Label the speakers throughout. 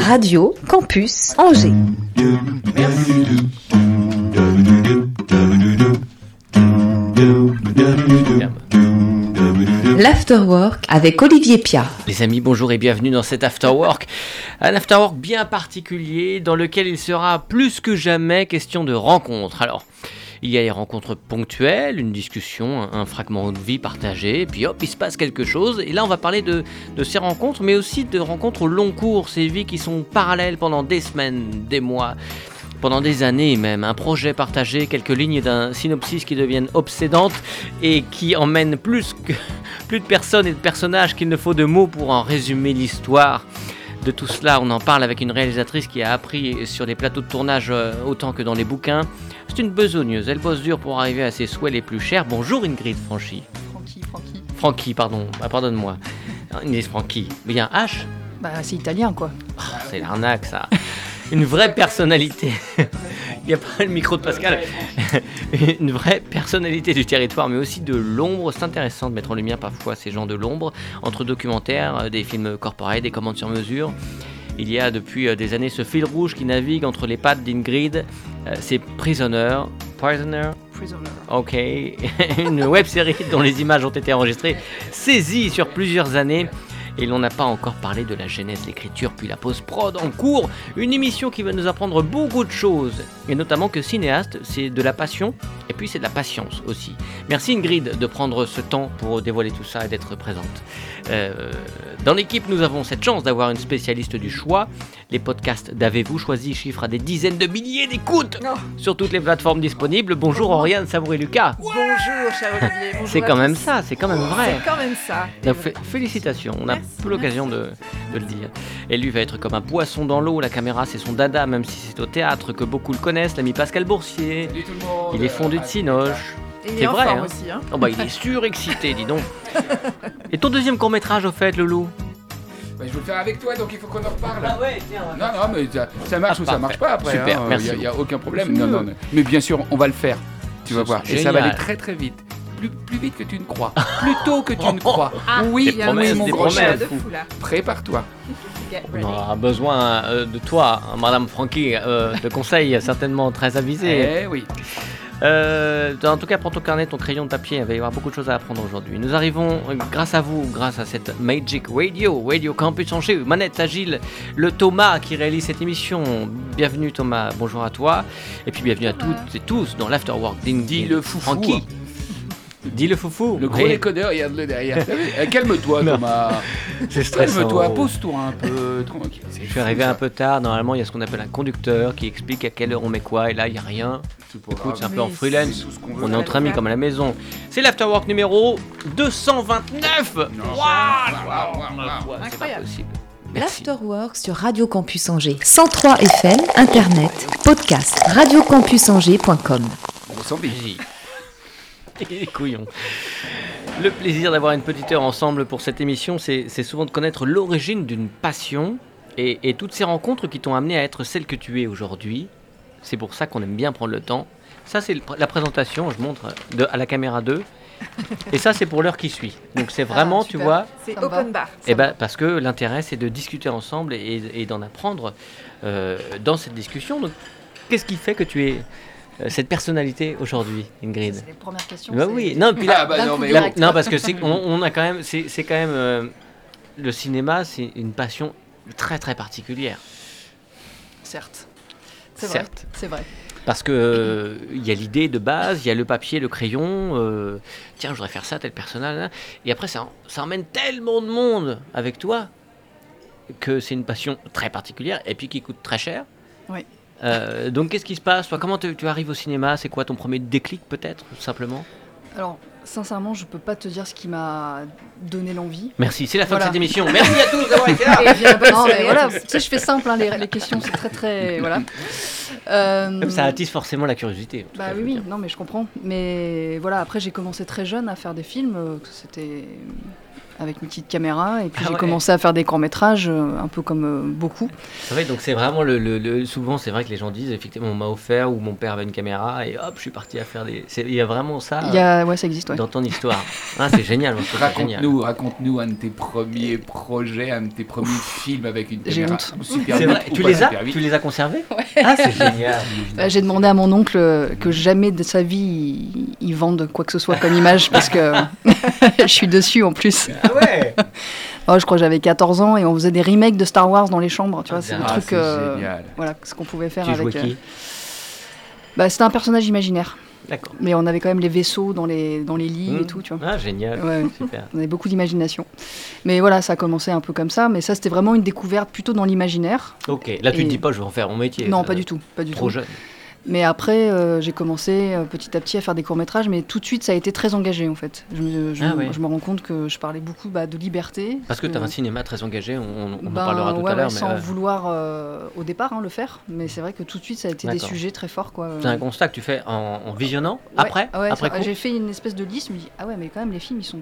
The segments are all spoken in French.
Speaker 1: Radio Campus Angers. L'Afterwork avec Olivier Pia.
Speaker 2: Les amis, bonjour et bienvenue dans cet Afterwork. Un Afterwork bien particulier dans lequel il sera plus que jamais question de rencontres. Alors, il y a les rencontres ponctuelles, une discussion, un, fragment de vie partagé, et puis hop, il se passe quelque chose. Et là, on va parler de, de ces rencontres, mais aussi de rencontres au long cours, ces vies qui sont parallèles pendant des semaines, des mois pendant des années même, un projet partagé, quelques lignes d'un synopsis qui deviennent obsédantes et qui emmènent plus, que, plus de personnes et de personnages qu'il ne faut de mots pour en résumer l'histoire. De tout cela, on en parle avec une réalisatrice qui a appris sur les plateaux de tournage euh, autant que dans les bouquins. C'est une besogneuse, elle bosse dur pour arriver à ses souhaits les plus chers. Bonjour Ingrid Franchi.
Speaker 3: Francky, Francky.
Speaker 2: Francky, pardon, Ah, pardonne-moi. Ingrid Franchi. Mais il y a un H?
Speaker 3: Bah, c'est italien, quoi.
Speaker 2: Oh, C'est l'arnaque ça. Une vraie personnalité. Il n'y a pas le micro de Pascal. Une vraie personnalité du territoire, mais aussi de l'ombre. C'est intéressant de mettre en lumière parfois ces gens de l'ombre, entre documentaires, euh, des films corporels, des commandes sur mesure. Il y a depuis euh, des années ce fil rouge qui navigue entre les pattes d'Ingrid. Euh, C'est Prisoner. Prisoner?
Speaker 3: Prisoner.
Speaker 2: Ok, une web série dont les images ont été enregistrées, saisies sur plusieurs années. Et l'on n'a pas encore parlé de la genèse, l'écriture, puis la post-prod en cours. Une émission qui va nous apprendre beaucoup de choses. Et notamment que cinéaste, c'est de la passion, et puis c'est de la patience aussi. Merci Ingrid de prendre ce temps pour dévoiler tout ça et d'être présente. Euh, dans l'équipe, nous avons cette chance d'avoir une spécialiste du choix. Les podcasts d'Avez-vous choisi chiffrent à des dizaines de milliers d'écoutes
Speaker 3: Oh.
Speaker 2: sur toutes les plateformes disponibles. Bonjour Oriane Savouré-Lucas.
Speaker 3: Bonjour, cher Olivier.
Speaker 2: C'est quand même ça, c'est quand même vrai.
Speaker 3: C'est quand même ça.
Speaker 2: Donc, félicitations, on plus l'occasion de, de le dire. Et lui va être comme un poisson dans l'eau, la caméra c'est son dada, même si c'est au théâtre que beaucoup le connaissent, l'ami Pascal Boursier. Il est fondu de Cinoche. C'est vrai, hein.
Speaker 3: aussi. Hein.
Speaker 2: Oh bah il est surexcité, dis donc. Et ton deuxième court métrage au fait, Loulou
Speaker 4: Bah, je veux le faire avec toi, donc il faut qu'on en reparle.
Speaker 2: ouais, tiens,
Speaker 4: Non, non, mais ça, ça marche ou ça marche pas après.
Speaker 2: Super,
Speaker 4: hein,
Speaker 2: merci
Speaker 4: Il n'y a, aucun problème. Non, non, non. Mais bien sûr, on va le faire. Tu vas voir. Et ça va aller très très vite. Plus, plus vite que tu ne crois. Plus tôt que tu ne crois. oui,
Speaker 2: Des
Speaker 3: il y a
Speaker 2: des
Speaker 3: mon gros
Speaker 2: promesses.
Speaker 3: chat de fou là.
Speaker 4: Prépare-toi.
Speaker 2: On aura besoin euh, de toi, hein, Madame Francky, euh, de conseils certainement très avisés.
Speaker 4: Eh oui.
Speaker 2: Euh, en tout cas, prends ton carnet, ton crayon de papier, il va y avoir beaucoup de choses à apprendre aujourd'hui. Nous arrivons, grâce à vous, grâce à cette Magic Radio, Radio Campus Angers, Manette Agile, le Thomas qui réalise cette émission. Bienvenue Thomas, bonjour à toi. Et puis bienvenue à toutes et tous dans l'Afterwork. Ding,
Speaker 4: Dis
Speaker 2: ding.
Speaker 4: le foufou.
Speaker 2: Francky. Dis le foufou.
Speaker 4: Le gros décodeur, regarde-le derrière. Eh, Calme-toi. Thomas.
Speaker 2: C'est stressant.
Speaker 4: Calme-toi, pose-toi un peu. Tranquille.
Speaker 2: Je suis arrivé un peu tard, normalement il y a ce qu'on appelle un conducteur qui explique à quelle heure on met quoi, et là il n'y a rien. Écoute, c'est un peu en freelance. On est entre amis comme à la maison. C'est l'Afterwork numéro 229 Waouh C'est pas
Speaker 3: Incroyable.
Speaker 2: possible. Merci.
Speaker 1: L'Afterwork sur Radio Campus Angers. 103 FM, Internet, podcast, radiocampusangers.com.
Speaker 4: On
Speaker 2: Vas-y. Les couillons. Le plaisir d'avoir une petite heure ensemble pour cette émission, c'est souvent de connaître l'origine d'une passion et, et toutes ces rencontres qui t'ont amené à être celle que tu es aujourd'hui. C'est pour ça qu'on aime bien prendre le temps. Ça, c'est la présentation, je montre de, à la caméra 2. Et ça, c'est pour l'heure qui suit. Donc, c'est vraiment,
Speaker 3: Ah,
Speaker 2: tu
Speaker 3: super.
Speaker 2: vois,
Speaker 3: C'est open bar.
Speaker 2: eh ben, parce que l'intérêt, c'est de discuter ensemble et, et d'en apprendre euh, dans cette discussion. Donc, qu'est-ce qui fait que tu es cette personnalité aujourd'hui, Ingrid
Speaker 3: C'est les premières questions.
Speaker 2: Bah oui, non, puis là,
Speaker 4: Ah bah non,
Speaker 3: coup
Speaker 4: mais
Speaker 2: là-
Speaker 3: direct.
Speaker 2: non, parce que c'est on, on a quand même, c'est c'est quand même euh, le cinéma, c'est une passion très très particulière,
Speaker 3: Certes. C'est vrai.
Speaker 2: certes,
Speaker 3: C'est vrai.
Speaker 2: parce que euh, il y a l'idée de base, il y a le papier, le crayon. euh, tiens, je voudrais faire ça, tel personnage, là. et après ça, ça emmène tellement de monde avec toi que c'est une passion très particulière et puis qui coûte très cher.
Speaker 3: Oui.
Speaker 2: Euh, donc qu'est-ce qui se passe Toi, comment tu, tu arrives au cinéma C'est quoi ton premier déclic peut-être, tout simplement
Speaker 3: Alors, Sincèrement, je peux pas te dire ce qui m'a donné l'envie.
Speaker 2: Merci, c'est la fin
Speaker 3: Voilà.
Speaker 2: de cette émission. Merci à tous d'avoir été là.
Speaker 3: Et j'ai- non, mais voilà, tu sais, je fais simple, hein, les, les questions, c'est très très. Voilà. Euh,
Speaker 2: Ça attise forcément la curiosité.
Speaker 3: Bah
Speaker 2: cas,
Speaker 3: oui, oui, non, mais je comprends. Mais voilà, après, j'ai commencé très jeune à faire des films. euh, C'était avec une petite caméra. Et puis,
Speaker 2: Ah
Speaker 3: j'ai
Speaker 2: ouais.
Speaker 3: commencé à faire des courts-métrages, euh, un peu comme euh, beaucoup.
Speaker 2: C'est vrai, donc c'est vraiment le, le- le- Souvent, c'est vrai que les gens disent effectivement, on m'a offert ou mon père avait une caméra et hop, je suis parti à faire des. Il y a vraiment ça
Speaker 3: Il y a... Ouais, ça existe, ouais.
Speaker 2: dans ton histoire. Ah, c'est génial, moi, je trouve ça génial.
Speaker 4: Raconte-nous, raconte-nous un de tes premiers projets, un de tes premiers films avec une caméra.
Speaker 3: honte.
Speaker 4: Super vite
Speaker 2: vrai, tu les as
Speaker 4: super.
Speaker 2: Tu les as conservés Ah, c'est génial.
Speaker 3: Euh, J'ai demandé à mon oncle euh, que jamais de sa vie il, il vende quoi que ce soit comme image parce que je suis dessus en plus.
Speaker 2: Ah ouais
Speaker 3: Oh, je crois que j'avais 14 ans et on faisait des remakes de Star Wars dans les chambres. Tu vois,
Speaker 2: Ah,
Speaker 3: c'est le
Speaker 4: Ah,
Speaker 3: truc.
Speaker 4: c'est
Speaker 3: euh, voilà, ce qu'on pouvait faire
Speaker 2: Tu
Speaker 3: avec. euh,
Speaker 2: qui
Speaker 3: Bah, c'était un personnage imaginaire,
Speaker 2: D'accord.
Speaker 3: mais on avait quand même les vaisseaux dans les dans les lits et tout, tu vois.
Speaker 2: Ah, génial.
Speaker 3: Ouais.
Speaker 2: Super.
Speaker 3: On avait beaucoup d'imagination. Mais voilà, ça a commencé un peu comme ça. Mais ça, c'était vraiment une découverte plutôt dans l'imaginaire.
Speaker 2: Ok, là tu
Speaker 3: Et-
Speaker 2: te dis pas, je vais en faire mon métier.
Speaker 3: Non, pas du tout, pas du
Speaker 2: Trop
Speaker 3: tout.
Speaker 2: jeune.
Speaker 3: Mais après, euh, j'ai commencé euh, petit à petit à faire des courts-métrages, mais tout de suite, ça a été très engagé en fait. Je me, je,
Speaker 2: Ah
Speaker 3: me-
Speaker 2: ouais.
Speaker 3: je me rends compte que je parlais beaucoup bah, de liberté.
Speaker 2: Parce que tu as
Speaker 3: Euh,
Speaker 2: un cinéma très engagé, on, on en
Speaker 3: ben,
Speaker 2: parlera tout
Speaker 3: ouais,
Speaker 2: à l'heure.
Speaker 3: ouais, sans
Speaker 2: euh,
Speaker 3: vouloir euh, au départ hein, le faire, mais c'est vrai que tout de suite, ça a été des sujets très forts. quoi.
Speaker 2: c'est un constat que tu fais en, en visionnant
Speaker 3: Ouais,
Speaker 2: après
Speaker 3: ouais,
Speaker 2: après
Speaker 3: J'ai fait une espèce de liste, je me dis, ah ouais, mais quand même, les films, ils sont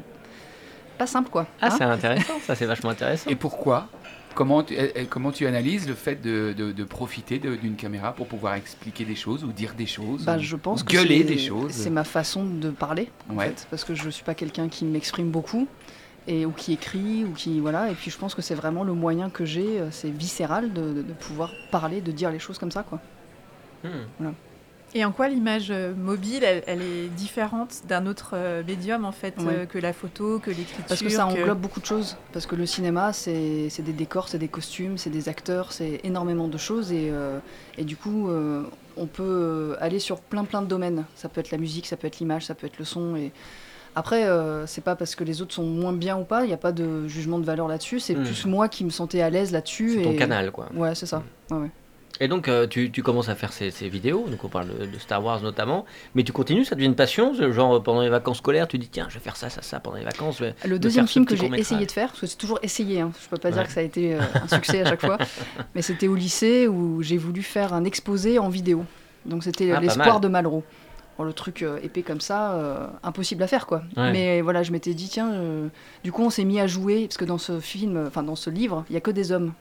Speaker 3: pas simples quoi.
Speaker 2: Ah,
Speaker 3: Hein
Speaker 2: c'est intéressant, ça c'est vachement intéressant.
Speaker 4: Et pourquoi? Comment tu, eh, eh, comment tu analyses le fait de, de- de profiter d'une caméra pour pouvoir expliquer des choses ou dire des choses
Speaker 3: Bah,
Speaker 4: ou-
Speaker 3: je pense
Speaker 4: ou
Speaker 3: que
Speaker 4: gueuler
Speaker 3: c'est-
Speaker 4: des choses?
Speaker 3: C'est ma façon de parler, en
Speaker 4: Ouais.
Speaker 3: fait, parce que je suis pas quelqu'un qui m'exprime beaucoup et ou qui écrit ou qui voilà. Et puis je pense que c'est vraiment le moyen que j'ai, euh, c'est viscéral de, de- de pouvoir parler, de dire les choses comme ça, quoi.
Speaker 2: Hmm.
Speaker 5: Et en quoi l'image euh, mobile, elle, elle est différente d'un autre euh, médium en fait,
Speaker 3: Ouais.
Speaker 5: euh, que la photo, que l'écriture
Speaker 3: Parce que ça
Speaker 5: que-
Speaker 3: englobe beaucoup de choses. Parce que le cinéma, c'est des décors, c'est des costumes, c'est des acteurs, c'est énormément de choses. Et, euh, et du coup, euh, on peut aller sur plein plein de domaines. Ça peut être la musique, ça peut être l'image, ça peut être le son. Et après, euh, c'est pas parce que les autres sont moins bien ou pas. Il n'y a pas de jugement de valeur là-dessus. C'est
Speaker 2: Mm.
Speaker 3: plus moi qui me sentais à l'aise là-dessus.
Speaker 2: C'est ton
Speaker 3: et-
Speaker 2: canal quoi.
Speaker 3: Ouais, c'est ça. Ouais, ouais.
Speaker 2: Et donc euh, tu, tu commences à faire ces, ces vidéos, donc on parle de, de Star Wars notamment, mais tu continues, ça devient une passion, genre pendant les vacances scolaires, tu dis tiens je vais faire ça, ça, ça pendant les vacances. je vais-
Speaker 3: Le
Speaker 2: de
Speaker 3: deuxième film que j'ai essayé de faire, parce que c'est toujours essayé, hein, je peux pas dire que ça a été euh, un succès à chaque fois, mais c'était au lycée où j'ai voulu faire un exposé en vidéo. Donc c'était
Speaker 2: Ah,
Speaker 3: l'espoir
Speaker 2: mal.
Speaker 3: de Malraux. Bon, le truc euh, épais comme ça, euh, impossible à faire quoi.
Speaker 2: Ouais.
Speaker 3: Mais voilà, je m'étais dit tiens, euh, du coup on s'est mis à jouer parce que dans ce film, enfin dans ce livre, il y a que des hommes,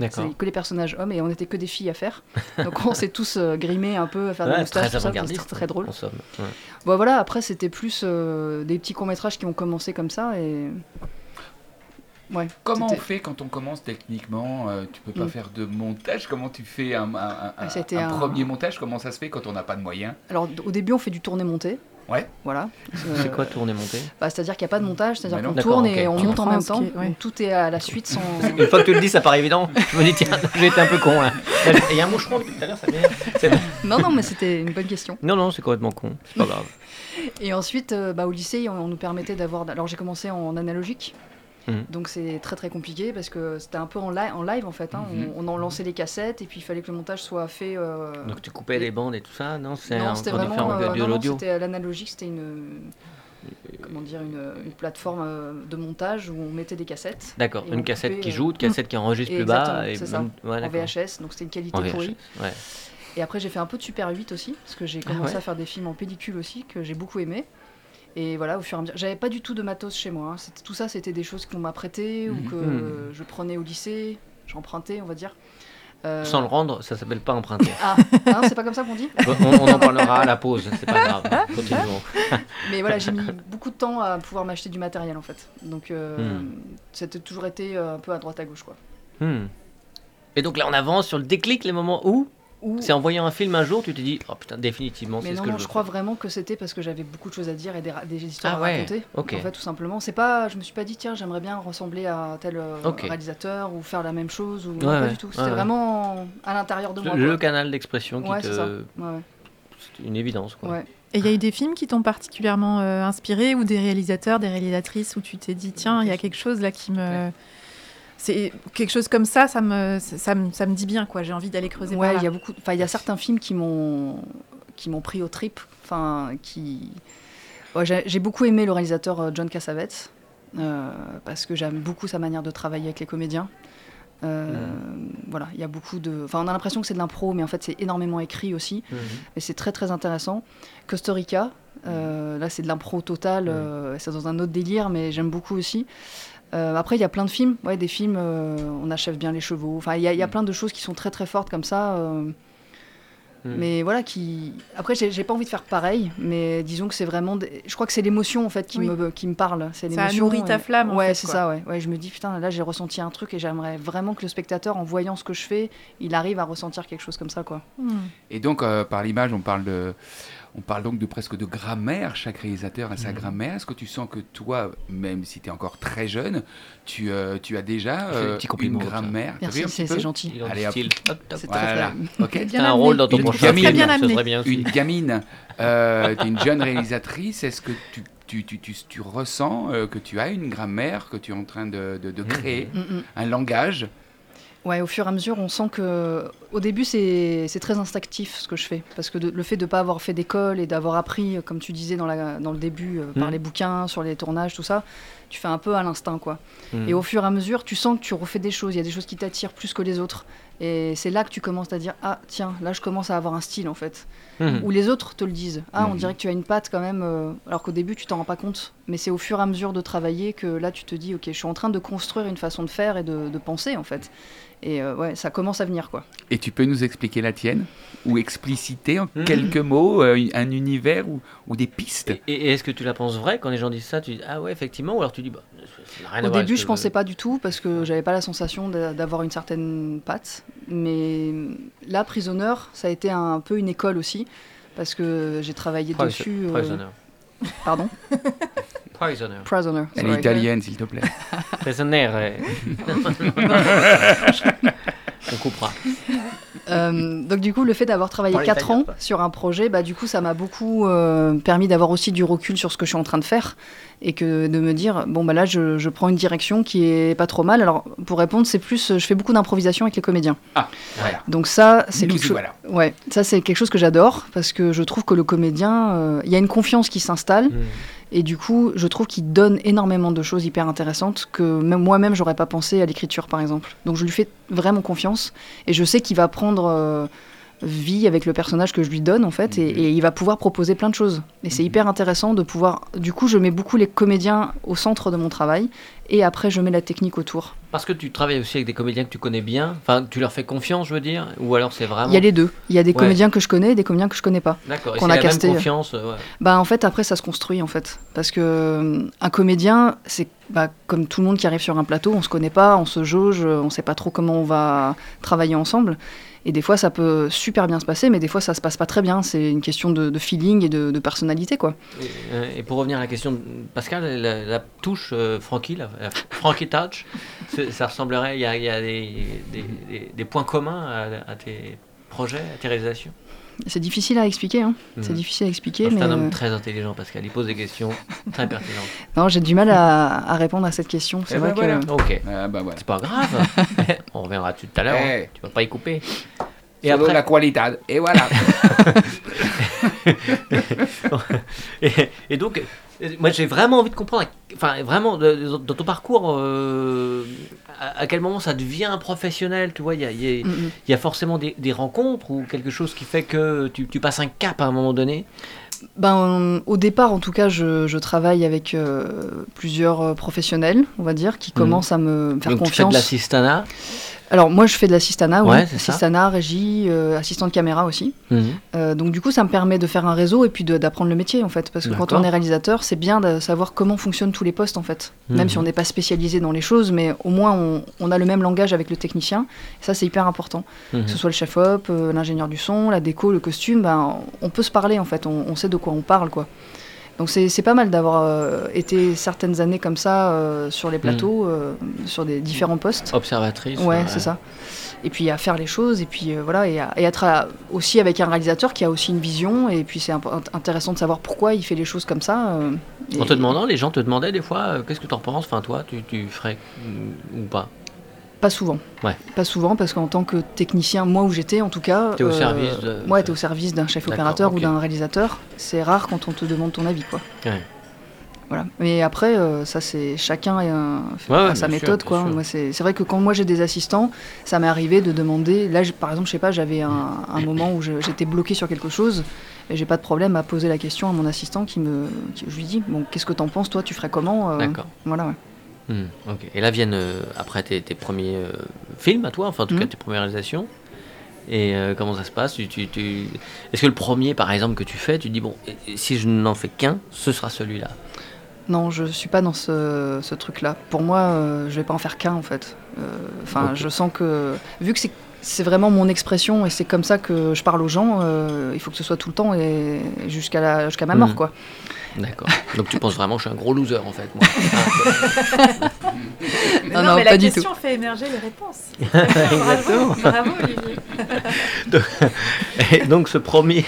Speaker 2: D'accord.
Speaker 3: c'est que les personnages hommes et on était que des filles à faire. Donc on s'est tous euh, grimés un peu à faire des moustaches,
Speaker 2: très
Speaker 3: ça, très drôle.
Speaker 2: En somme. ouais.
Speaker 3: Bon voilà, après c'était plus euh, des petits courts métrages qui ont commencé comme ça et ouais.
Speaker 4: Comment on fait quand on commence techniquement euh, Tu peux pas
Speaker 3: Mm.
Speaker 4: faire de montage? Comment tu fais un, un- un-
Speaker 3: Ah,
Speaker 4: un
Speaker 3: un-
Speaker 4: premier montage? Comment ça se fait quand on n'a pas de moyens?
Speaker 3: Alors au début on fait du tourné-monté.
Speaker 4: Ouais.
Speaker 3: Voilà.
Speaker 2: C'est quoi tourner monter?
Speaker 3: Bah, C'est-à-dire qu'il n'y a pas de montage, c'est-à-dire qu'on tourne et on monte en même temps.
Speaker 5: est- ouais.
Speaker 3: tout est à la suite sans.
Speaker 2: Une fois que tu le dis, ça paraît évident. Je me dis, tiens, j'ai été un peu con. hein. Il y a un moucheron depuis tout à l'heure, ça m'énerve. C'est bon.
Speaker 3: non, non, mais c'était une bonne question.
Speaker 2: Non, non, c'est complètement con. C'est pas grave.
Speaker 3: Et ensuite, euh, bah, au lycée, on, on nous permettait d'avoir. Alors j'ai commencé en analogique.
Speaker 2: Mhm.
Speaker 3: Donc c'est très très compliqué parce que c'était un peu en, li- en live en fait. hein.
Speaker 4: Mhm.
Speaker 3: on, on en lançait les cassettes et puis il fallait que le montage soit fait. euh,
Speaker 2: Donc tu coupais les bandes et tout ça Non, c'est
Speaker 3: non, c'était vraiment euh,
Speaker 2: de, de
Speaker 3: non, non,
Speaker 2: l'audio.
Speaker 3: c'était à l'analogique, c'était une comment dire une, une plateforme euh, de montage où on mettait des cassettes
Speaker 2: D'accord, une cassette
Speaker 3: coupait,
Speaker 2: qui
Speaker 3: euh,
Speaker 2: joue, une cassette qui enregistre plus bas. Et
Speaker 3: c'est ça.
Speaker 2: ouais,
Speaker 3: en. VHS, donc c'était une qualité pourrie.
Speaker 2: Ouais.
Speaker 3: Et après, j'ai fait un peu de Super 8 aussi, parce que j'ai
Speaker 2: Ah
Speaker 3: commencé
Speaker 2: ouais?
Speaker 3: à faire des films en pellicule aussi, que j'ai beaucoup aimé. Et voilà, au fur et à mesure. J'avais pas du tout de matos chez moi. hein. Tout ça, c'était des choses qu'on m'a prêtées ou
Speaker 4: Mhm.
Speaker 3: que
Speaker 2: Mhm.
Speaker 3: je prenais au lycée, j'empruntais, on va dire. Euh,
Speaker 2: Sans le rendre, ça s'appelle pas emprunter.
Speaker 3: Ah, hein, c'est pas comme ça qu'on dit?
Speaker 2: On, on en parlera à la pause, c'est pas grave. Continuons.
Speaker 3: Mais voilà, j'ai mis beaucoup de temps à pouvoir m'acheter du matériel en fait. Donc, euh,
Speaker 2: Hmm.
Speaker 3: c'était toujours été euh, un peu à droite à gauche quoi.
Speaker 2: Hmm. Et donc là, on avance sur le déclic, les moments où C'est en voyant un film un jour, tu te dis, oh putain, définitivement, c'est ce
Speaker 3: non,
Speaker 2: que
Speaker 3: non,
Speaker 2: je
Speaker 3: je crois
Speaker 2: faire.
Speaker 3: vraiment que c'était parce que j'avais beaucoup de choses à dire et des, histoires
Speaker 2: Ah
Speaker 3: à
Speaker 2: ouais,
Speaker 3: raconter.
Speaker 2: ok.
Speaker 3: En fait, tout simplement. C'est pas, je me suis pas dit, tiens, j'aimerais bien ressembler à tel euh, réalisateur ou faire la même chose. Ou... non,
Speaker 2: Ouais,
Speaker 3: pas du tout. C'était
Speaker 2: ouais.
Speaker 3: vraiment à l'intérieur de moi.
Speaker 2: Le,
Speaker 3: quoi.
Speaker 2: canal d'expression qui
Speaker 3: Ouais,
Speaker 2: te.
Speaker 3: c'est
Speaker 2: une évidence, quoi.
Speaker 3: Ouais.
Speaker 5: Et il y a eu des films qui t'ont particulièrement euh, inspiré ou des réalisateurs, des réalisatrices où tu t'es dit tiens, il y a quelque chose là qui me. C'est quelque chose comme ça, ça me, ça, me, ça me dit bien quoi. J'ai envie d'aller creuser
Speaker 3: Ouais, il y a beaucoup. Enfin, il y a certains films qui m'ont qui m'ont pris au trip. Enfin, qui. Ouais, j'ai beaucoup aimé le réalisateur euh, John Cassavetes, euh, parce que j'aime beaucoup sa manière de travailler avec les comédiens. Euh, Voilà, il y a beaucoup de. Enfin, on a l'impression que c'est de l'impro, mais en fait, c'est énormément écrit aussi. Et c'est très très intéressant. Costa Rica, euh, là c'est de l'impro total, euh, c'est dans un autre délire, mais j'aime beaucoup aussi. Euh, après, il y a plein de films, ouais, des films, euh, on achève bien les chevaux. Enfin, il y, a- y a plein de choses qui sont très très fortes comme ça. euh,
Speaker 2: Mm.
Speaker 3: Mais voilà, qui. Après, j'ai pas envie de faire pareil, mais disons que c'est vraiment. des- Je crois que c'est l'émotion en fait qui,
Speaker 5: Oui.
Speaker 3: me, qui me parle. C'est
Speaker 5: Ça nourrit ta
Speaker 3: et-
Speaker 5: flamme, en
Speaker 3: Ouais,
Speaker 5: fait,
Speaker 3: c'est ça, ouais. ouais. Je me dis, putain, là j'ai ressenti un truc et j'aimerais vraiment que le spectateur, en voyant ce que je fais, il arrive à ressentir quelque chose comme ça, quoi.
Speaker 5: Hmm.
Speaker 4: Et donc, euh, par l'image, on parle de. On parle donc de presque de grammaire, chaque réalisateur a sa
Speaker 2: Mhm.
Speaker 4: grammaire. Est-ce que tu sens que toi, même si tu es encore très jeune, tu, euh, tu as déjà euh, une grammaire?
Speaker 3: Merci, c'est gentil.
Speaker 4: Allez,
Speaker 2: le
Speaker 4: hop.
Speaker 2: style. Hop, hop.
Speaker 3: C'est très,
Speaker 4: Voilà,
Speaker 3: très-
Speaker 4: ok.
Speaker 5: Bien
Speaker 2: T'as un
Speaker 5: amené.
Speaker 2: rôle dans ton prochain film,
Speaker 5: Très bien
Speaker 2: ça
Speaker 5: amené.
Speaker 2: serait bien aussi.
Speaker 4: Une gamine, euh, t'es une jeune réalisatrice, est-ce que tu, tu, tu, tu, tu ressens euh, que tu as une grammaire, que tu es en train de, de, de créer,
Speaker 3: Mm, mm.
Speaker 4: un langage?
Speaker 3: Ouais, au fur et à mesure, on sent que. Au début, c'est très instinctif ce que je fais. Parce que de- le fait de ne pas avoir fait d'école et d'avoir appris, comme tu disais dans, la, dans le début, euh, par
Speaker 2: Mm.
Speaker 3: les bouquins, sur les tournages, tout ça, tu fais un peu à l'instinct, quoi.
Speaker 2: Mm.
Speaker 3: Et au fur et à mesure, tu sens que tu refais des choses. Il y a des choses qui t'attirent plus que les autres. Et c'est là que tu commences à dire Ah, tiens, là, je commence à avoir un style, en fait.
Speaker 2: Mhm.
Speaker 3: Ou les autres te le disent. Ah, on dirait que tu as une patte quand même. euh, alors qu'au début, tu t'en rends pas compte. Mais c'est au fur et à mesure de travailler que là, tu te dis Ok, je suis en train de construire une façon de faire et de, de penser, en fait. Et euh, ouais, ça commence à venir, quoi.
Speaker 4: Et tu peux nous expliquer la tienne Ou expliciter en
Speaker 2: Mhm.
Speaker 4: quelques mots euh, un univers ou, ou des pistes?
Speaker 2: Et, et est-ce que tu la penses vraie quand les gens disent ça? Tu dis ah ouais effectivement ou alors tu dis bah ça n'a rien à
Speaker 3: Au début, je
Speaker 2: ce-
Speaker 3: pensais pas du tout parce que j'avais pas la sensation d'a- d'avoir une certaine patte. Mais là, Prisoner, ça a été un peu une école aussi parce que j'ai travaillé dessus. euh,
Speaker 2: Prisoner.
Speaker 3: Pardon?
Speaker 2: Prisoner.
Speaker 3: Prisoner.
Speaker 4: Elle est italienne, s'il te plaît.
Speaker 2: Prisoner. On coupera.
Speaker 3: Euh, donc du coup, le fait d'avoir travaillé
Speaker 2: Parle
Speaker 3: 4
Speaker 2: italien,
Speaker 3: ans sur un projet, bah, du coup, ça m'a beaucoup euh, permis d'avoir aussi du recul sur ce que je suis en train de faire et que de me dire, bon, bah là, je, je prends une direction qui est pas trop mal. Alors, pour répondre, c'est plus, je fais beaucoup d'improvisation avec les comédiens.
Speaker 4: Ah, voilà.
Speaker 3: Donc ça, c'est quelque chose...
Speaker 4: voilà.
Speaker 3: Ouais, ça c'est quelque chose que j'adore parce que je trouve que le comédien, euh, il y a une confiance qui s'installe
Speaker 2: Mm.
Speaker 3: Et du coup, je trouve qu'il donne énormément de choses hyper intéressantes que même moi-même j'aurais pas pensé à l'écriture par exemple. Donc je lui fais vraiment confiance et je sais qu'il va prendre euh, vie avec le personnage que je lui donne en fait et,
Speaker 4: Mhm.
Speaker 3: et il va pouvoir proposer plein de choses. Et c'est
Speaker 4: Mhm.
Speaker 3: hyper intéressant de pouvoir. Du coup, je mets beaucoup les comédiens au centre de mon travail et après je mets la technique autour.
Speaker 2: Parce que tu travailles aussi avec des comédiens que tu connais bien. Enfin, tu leur fais confiance, je veux dire. Ou alors c'est vraiment.
Speaker 3: Il y a les deux. Il y a des
Speaker 2: Ouais.
Speaker 3: comédiens que je connais et des comédiens que je connais pas.
Speaker 2: D'accord.
Speaker 3: Qu'on a
Speaker 2: la
Speaker 3: casté.
Speaker 2: même confiance. euh, ouais.
Speaker 3: Bah en fait après ça se construit en fait parce que euh, un comédien c'est bah, comme tout le monde qui arrive sur un plateau on se connaît pas on se jauge on sait pas trop comment on va travailler ensemble et des fois ça peut super bien se passer mais des fois ça se passe pas très bien. C'est une question de, feeling et de, personnalité quoi.
Speaker 2: Et, euh, et pour revenir à la question de Pascal, la, touche euh, Frankie, la, la Touch, ça ressemblerait, il y a, des, points communs à tes projets, à tes réalisations?
Speaker 3: C'est difficile à expliquer hein. c'est
Speaker 2: Mhm.
Speaker 3: difficile à expliquer
Speaker 2: C'est
Speaker 3: mais
Speaker 2: un homme
Speaker 3: euh,
Speaker 2: très intelligent, Pascal. Il pose des questions très pertinentes.
Speaker 3: non j'ai du mal à, à répondre à cette question c'est
Speaker 4: Eh
Speaker 3: vrai
Speaker 4: ben voilà.
Speaker 3: que
Speaker 2: Ok,
Speaker 4: Ah, bah voilà.
Speaker 2: c'est pas grave. On reviendra dessus tout à l'heure.
Speaker 4: Eh.
Speaker 2: hein. Tu vas pas y couper. Et
Speaker 4: Et
Speaker 2: après,
Speaker 4: la qualité. Et voilà.
Speaker 2: et, et donc, moi j'ai vraiment envie de comprendre, enfin vraiment, dans ton parcours, euh, à, à quel moment ça devient professionnel, tu vois, il y a, y y a forcément des, des rencontres ou quelque chose qui fait que tu, tu passes un cap à un moment donné?
Speaker 3: Ben, au départ, en tout cas, je, je travaille avec euh, plusieurs professionnels, on va dire, qui
Speaker 2: Mhm.
Speaker 3: commencent à me faire
Speaker 2: donc tu fais de
Speaker 3: confiance. Alors moi je fais de l'assistana, oui.
Speaker 2: Ouais.
Speaker 3: Assistana, régie, euh, assistante caméra aussi.
Speaker 2: Mhm.
Speaker 3: Euh, donc du coup ça me permet de faire un réseau et puis de- d'apprendre le métier en fait. Parce que quand on est réalisateur, c'est bien de savoir comment fonctionnent tous les postes en fait. Même
Speaker 2: Mhm.
Speaker 3: si on n'est pas spécialisé dans les choses, mais au moins on, on a le même langage avec le technicien. Ça c'est hyper important.
Speaker 2: Mhm.
Speaker 3: Que ce soit le chef-op, euh, l'ingénieur du son, la déco, le costume, ben, on peut se parler en fait. On, on sait de quoi on parle quoi. Donc c'est pas mal d'avoir euh, été certaines années comme ça euh, sur les plateaux, euh, sur des différents postes.
Speaker 2: Observatrice.
Speaker 3: Ouais, c'est ça. Et puis à faire les choses, et puis voilà, et, à- et être à- aussi avec un réalisateur qui a aussi une vision, et puis c'est intéressant de savoir pourquoi il fait les choses comme ça.
Speaker 2: En te demandant, les gens te demandaient des fois, qu'est-ce que tu en penses? Enfin, toi, tu, tu ferais ou pas?
Speaker 3: Pas souvent.
Speaker 2: Ouais.
Speaker 3: Pas souvent, parce qu'en tant que technicien, moi où j'étais en tout cas.
Speaker 2: T'es au service de-
Speaker 3: Ouais, t'es au service d'un chef opérateur ou d'un réalisateur. C'est rare quand on te demande ton avis, quoi.
Speaker 2: Ouais.
Speaker 3: Voilà. Mais après, euh, ça, c'est chacun et un-
Speaker 2: Ouais, ouais,
Speaker 3: a sa
Speaker 2: sûr,
Speaker 3: méthode, quoi. Moi, c'est vrai que quand moi j'ai des assistants, ça m'est arrivé de demander. Là, par exemple, je sais pas, j'avais un, un moment où j'étais bloqué sur quelque chose. Et j'ai pas de problème à poser la question à mon assistant qui me. qui- je lui dis, bon, qu'est-ce que t'en penses, toi, tu ferais comment euh,
Speaker 2: D'accord.
Speaker 3: Voilà, ouais.
Speaker 2: Hmm, ok. Et là viennent euh, après tes, tes premiers euh, films à toi, enfin en tout cas
Speaker 3: Mhm.
Speaker 2: tes premières réalisations. Et euh, comment ça se passe? Tu, tu- tu- Est-ce que le premier par exemple que tu fais, tu dis bon, si je n'en fais qu'un, ce sera celui-là?
Speaker 3: Non, je suis pas dans ce, ce truc-là. Pour moi, je vais pas en faire qu'un en fait. Enfin, je sens que vu que c'est c'est vraiment mon expression et c'est comme ça que je parle aux gens, euh, il faut que ce soit tout le temps et jusqu'à la- jusqu'à ma mort,
Speaker 2: Mhm.
Speaker 3: quoi.
Speaker 2: D'accord. Donc tu penses vraiment que je suis un gros loser en fait moi.
Speaker 5: Mais
Speaker 3: Non,
Speaker 5: non,
Speaker 3: non,
Speaker 5: mais
Speaker 3: pas
Speaker 5: la
Speaker 3: du
Speaker 5: question fait émerger les réponses.
Speaker 2: Exactement.
Speaker 5: Bravo, bravo Olivier.
Speaker 2: Et donc ce premier,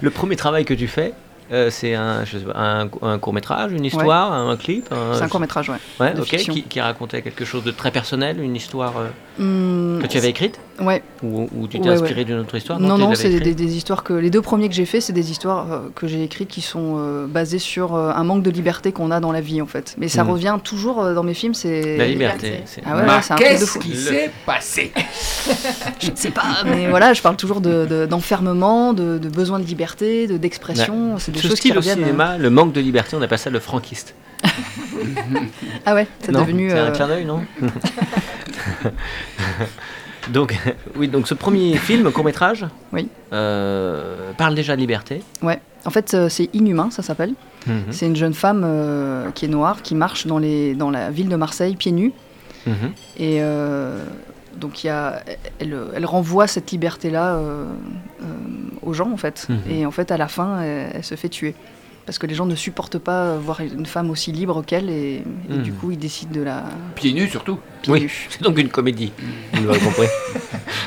Speaker 2: le premier travail que tu fais, euh, c'est un, un, court métrage, une histoire, un, clip un-
Speaker 3: C'est un court métrage, ouais.
Speaker 2: Ouais,
Speaker 3: de
Speaker 2: ok,
Speaker 3: fiction.
Speaker 2: qui, qui racontait quelque chose de très personnel, une histoire euh,
Speaker 3: Hum,
Speaker 2: que tu avais écrite
Speaker 3: Ouais.
Speaker 2: ou, ou tu t'es
Speaker 3: Ouais,
Speaker 2: inspiré d'une autre histoire
Speaker 3: Non, non, c'est des, histoires que les deux premiers que j'ai fait, c'est des histoires euh, que j'ai écrites qui sont euh, basées sur euh, un manque de liberté qu'on a dans la vie en fait. Mais ça
Speaker 2: Mhm.
Speaker 3: revient toujours euh, dans mes films, c'est
Speaker 2: La liberté.
Speaker 3: Ah ouais, de
Speaker 4: Qu'est-ce qui s'est passé
Speaker 3: Je ne sais pas, mais voilà, je parle toujours de- de- d'enfermement, de, de besoin de liberté, de d'expression. C'est des
Speaker 2: Ce
Speaker 3: choses qui
Speaker 2: style au
Speaker 3: reviennent. euh,
Speaker 2: cinéma, le manque de liberté, on appelle ça le franquiste.
Speaker 3: Ah ouais, c'est devenu.
Speaker 2: C'est un clin d'œil, non Donc, oui, donc ce premier film, court métrage,
Speaker 3: Oui.
Speaker 2: euh, parle déjà de liberté.
Speaker 3: Ouais. En fait, euh, c'est Inhumain, ça s'appelle.
Speaker 2: Mhm.
Speaker 3: C'est une jeune femme euh, qui est noire, qui marche dans, les, dans la ville de Marseille pieds nus.
Speaker 2: Mhm.
Speaker 3: Et euh, donc, il y a, elle, elle renvoie cette liberté-là aux gens, en fait.
Speaker 2: Mhm.
Speaker 3: Et en fait, à la fin, elle, elle se fait tuer. Parce que les gens ne supportent pas voir une femme aussi libre qu'elle. Et, et
Speaker 2: Mhm.
Speaker 3: du coup, ils décident de la
Speaker 4: Pieds nus surtout.
Speaker 3: pieds
Speaker 2: Oui, c'est donc une comédie. Vous l'avez compris.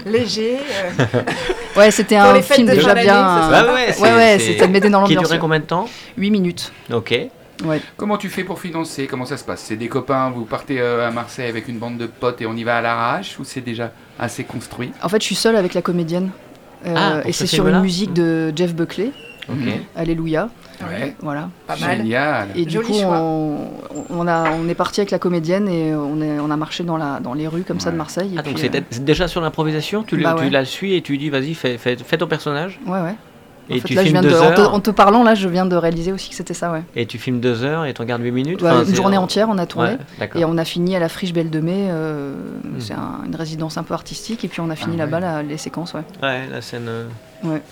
Speaker 5: Léger. euh,
Speaker 3: Ouais, c'était un film déjà bien. euh,
Speaker 2: ouais,
Speaker 3: ouais, te mettait dans
Speaker 2: Qui
Speaker 3: l'ambiance.
Speaker 2: durait combien de temps?
Speaker 3: 8 minutes.
Speaker 2: Ok.
Speaker 3: Ouais.
Speaker 4: Comment tu fais pour financer? Comment ça se passe? C'est des copains, vous partez euh, à Marseille avec une bande de potes et on y va à l'arrache ou c'est déjà assez construit?
Speaker 3: En fait, je suis seule avec la comédienne. Euh,
Speaker 2: Ah,
Speaker 3: et
Speaker 2: ce
Speaker 3: c'est sur une musique de Jeff Buckley,
Speaker 2: Ok.
Speaker 4: Mhm. Ouais.
Speaker 3: Voilà.
Speaker 5: Pas mal.
Speaker 4: Génial.
Speaker 3: Et du
Speaker 5: Joli
Speaker 3: coup,
Speaker 5: choix.
Speaker 3: on, on, a, on est parti avec la comédienne et on, est, on a marché dans, la, dans les rues comme ça de. Marseille. et
Speaker 2: Ah, donc c'est
Speaker 3: euh,
Speaker 2: déjà sur l'improvisation Tu,
Speaker 3: Bah
Speaker 2: tu la suis et tu lui dis vas-y, fais, fais, fais ton personnage.
Speaker 3: Ouais, ouais.
Speaker 2: Et
Speaker 3: en fait,
Speaker 2: tu
Speaker 3: là, je
Speaker 2: filmes
Speaker 3: viens de, en, te,
Speaker 2: heures.
Speaker 3: en te parlant, là, je viens de réaliser aussi que c'était ça, ouais.
Speaker 2: Et tu filmes deux heures et tu regardes 8 minutes.
Speaker 3: Ouais,
Speaker 2: Enfin,
Speaker 3: une journée entière, on a tourné.
Speaker 2: Ouais.
Speaker 3: Et on a fini à la Friche Belle de Mai. euh,
Speaker 2: Hmm.
Speaker 3: C'est un- une résidence un peu artistique. Et puis on a fini
Speaker 4: Ah
Speaker 3: là-bas la- les séquences, ouais.
Speaker 2: Ouais, la scène. euh,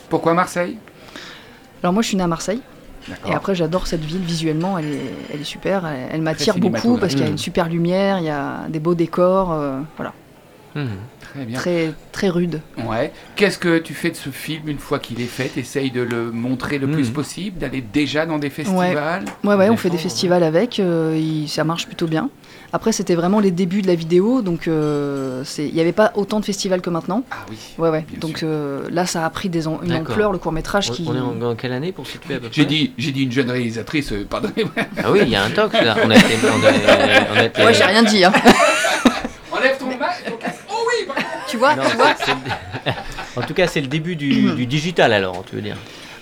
Speaker 4: Pourquoi Marseille?
Speaker 3: Alors moi, je suis née à Marseille. Et après, j'adore cette ville visuellement, elle est, elle est super, elle, elle m'attire beaucoup parce qu'il y a une super lumière, il y a des beaux décors, euh, voilà,
Speaker 4: Très bien.
Speaker 3: très, très rude.
Speaker 4: Ouais. Qu'est-ce que tu fais de ce film une fois qu'il est fait? Essaye de le montrer le plus
Speaker 2: Mhm.
Speaker 4: possible, d'aller déjà dans des festivals?
Speaker 3: Ouais, ouais, on fait des festivals avec, euh, il- ça marche plutôt bien. Après, c'était vraiment les débuts de la vidéo, donc euh, il n'y avait pas autant de festivals que maintenant.
Speaker 4: Ah oui.
Speaker 3: Ouais, ouais. Donc euh, là, ça a pris des en- une ampleur, le court-métrage
Speaker 2: On,
Speaker 3: qui.
Speaker 2: on est en, en quelle année pour situer à peu
Speaker 4: J'ai
Speaker 2: près?
Speaker 4: dit, j'ai dit une jeune réalisatrice, pardonnez-moi.
Speaker 2: Ah oui, il y a un tox là. On a été. On a, on a été-
Speaker 3: Ouais, j'ai rien dit, hein.
Speaker 4: Enlève ton masque, ton casque. Oh oui pardon.
Speaker 3: tu vois,
Speaker 2: Non,
Speaker 3: tu vois
Speaker 2: c'est- c'est le- en tout cas, c'est le début du, du digital alors, tu veux dire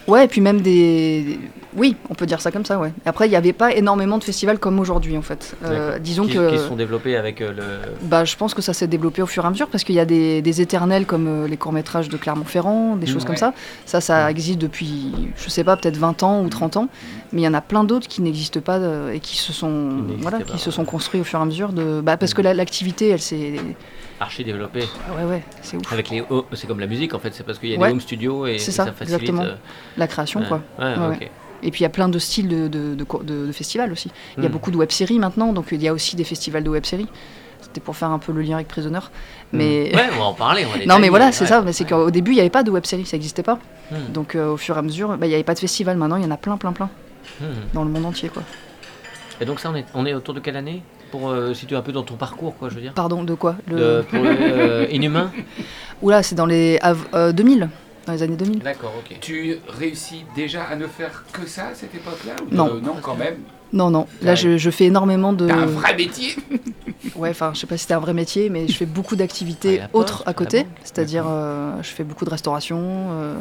Speaker 3: Ouais, et puis même des. Oui, on peut dire ça comme ça, ouais. Après, il n'y avait pas énormément de festivals comme aujourd'hui, en fait. Euh, disons
Speaker 2: qui,
Speaker 3: que.
Speaker 2: qui sont développés avec euh, le.
Speaker 3: Bah, je pense que ça s'est développé au fur et à mesure parce qu'il y a des, des éternels comme euh, les courts-métrages de Clermont-Ferrand, des choses
Speaker 4: Ouais.
Speaker 3: comme ça. Ça, ça existe depuis, je sais pas, peut-être 20 ans ou 30 ans. Mais il y en a plein d'autres qui n'existent pas et qui se sont, voilà,
Speaker 2: pas,
Speaker 3: qui se sont construits au fur et à mesure de. Bah, parce que la- l'activité, elle s'est.
Speaker 2: Archi développé.
Speaker 3: Ah ouais, ouais, c'est ouf.
Speaker 2: Avec les c'est comme la musique en fait, c'est parce qu'il y a
Speaker 3: Ouais.
Speaker 2: des home studios et,
Speaker 3: C'est
Speaker 2: et
Speaker 3: ça,
Speaker 2: facilite.
Speaker 3: exactement.
Speaker 2: euh,
Speaker 3: La création,
Speaker 2: ouais.
Speaker 3: quoi.
Speaker 2: Ouais,
Speaker 3: Ouais,
Speaker 2: ok.
Speaker 3: Et puis il y a plein de styles de, de, de, de- festivals aussi. Il y a
Speaker 2: Hmm.
Speaker 3: beaucoup de web-séries maintenant, donc il y a aussi des festivals de web-séries. C'était pour faire un peu le lien avec Prisoner. Mais.
Speaker 2: Hmm. Ouais, on va en parler. on va
Speaker 3: Non, mais voilà, c'est
Speaker 2: ouais.
Speaker 3: ça. Mais c'est qu'au début, il n'y avait pas de web-série, ça n'existait pas.
Speaker 2: Hmm.
Speaker 3: Donc euh, au fur et à mesure, bah, il n'y avait pas de festival. Maintenant, il y en a plein, plein, plein dans le monde entier, quoi.
Speaker 2: Et donc ça, on est, on est autour de quelle année Pour euh, situer un peu dans ton parcours, quoi, je veux dire?
Speaker 3: Pardon, de quoi? Le...
Speaker 2: De- pour le, euh, Inhumain?
Speaker 3: Oula, c'est dans les av- euh, 2000. Dans les années 2000.
Speaker 2: D'accord, ok.
Speaker 4: Tu réussis déjà à ne faire que ça à cette époque-là ou
Speaker 3: Non.
Speaker 4: euh, non, quand même.
Speaker 3: Non, non, là je, je fais énormément de...
Speaker 4: T'as un vrai métier.
Speaker 3: Ouais, enfin, je sais pas si c'était un vrai métier, mais je fais beaucoup d'activités
Speaker 2: la
Speaker 3: autres à côté. C'est-à-dire, euh, je fais beaucoup de restauration, euh,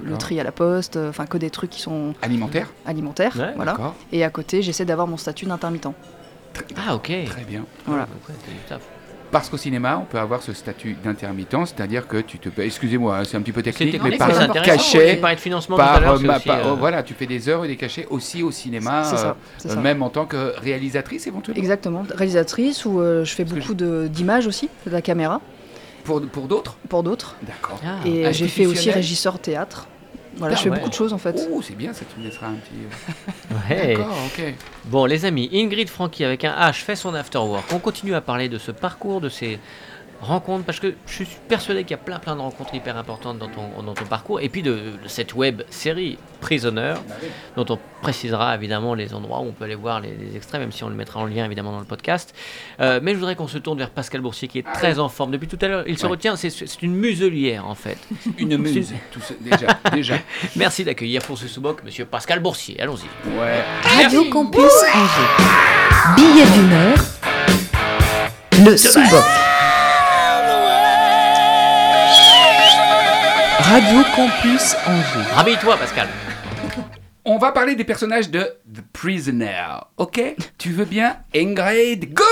Speaker 3: le
Speaker 4: d'accord.
Speaker 3: tri à la poste, euh, enfin, que des trucs qui sont
Speaker 4: Alimentaire.
Speaker 3: alimentaires.
Speaker 2: Ouais,
Speaker 3: voilà.
Speaker 4: D'accord.
Speaker 3: Et à côté, j'essaie d'avoir mon statut d'intermittent.
Speaker 2: Ah, ok.
Speaker 4: Très bien.
Speaker 3: Voilà.
Speaker 2: Ouais, c'est du taf.
Speaker 4: Parce qu'au cinéma, on peut avoir ce statut d'intermittent, c'est-à-dire que tu te payes. Excusez-moi, hein, c'est un petit peu technique,
Speaker 2: technique,
Speaker 4: mais
Speaker 3: par
Speaker 4: cachet.
Speaker 2: Tu parlais de financement tout à
Speaker 4: Par, euh,
Speaker 2: c'est
Speaker 4: ma-
Speaker 2: aussi,
Speaker 4: par-
Speaker 2: euh,
Speaker 4: oh, voilà, tu fais des heures et des cachets aussi au cinéma,
Speaker 3: C'est
Speaker 4: euh,
Speaker 3: ça, c'est
Speaker 4: euh,
Speaker 3: ça.
Speaker 4: même en tant que réalisatrice éventuellement.
Speaker 3: Exactement, réalisatrice où euh, je fais
Speaker 4: Parce
Speaker 3: beaucoup de- d'images aussi, de la caméra,
Speaker 4: Pour, pour d'autres?
Speaker 3: Pour d'autres.
Speaker 4: D'accord.
Speaker 2: Ah.
Speaker 3: Et j'ai fait aussi régisseur théâtre. Voilà, je fais
Speaker 2: ouais.
Speaker 3: beaucoup de choses en fait.
Speaker 4: Oh, c'est bien, ça tu me laissera un petit. euh,
Speaker 2: Ouais.
Speaker 4: D'accord, ok.
Speaker 2: Bon, les amis, Ingrid Francky avec un H fait son afterwork. On continue à parler de ce parcours, de ces rencontres, parce que je suis persuadé qu'il y a plein plein de rencontres hyper importantes dans ton, dans ton parcours, et puis de, de cette web série Prisoner, dont on précisera évidemment les endroits où on peut aller voir les, les extraits, même si on le mettra en lien évidemment dans le podcast. Euh, mais je voudrais qu'on se tourne vers Pascal Boursier, qui est très en forme depuis tout à l'heure. Il se
Speaker 4: Ouais.
Speaker 2: retient, c'est une muselière en fait.
Speaker 4: Une muse, tout ça, déjà, déjà.
Speaker 2: Merci d'accueillir pour ce sous-boc Monsieur Pascal Boursier. Allons-y.
Speaker 4: Ouais.
Speaker 1: Radio Campus Angers. Billet heure. Le sous-boc. Radio Campus Angers.
Speaker 2: Rhabille-toi Pascal.
Speaker 4: On va parler des personnages de The Prisoner, ok? Tu veux bien Ingrid Go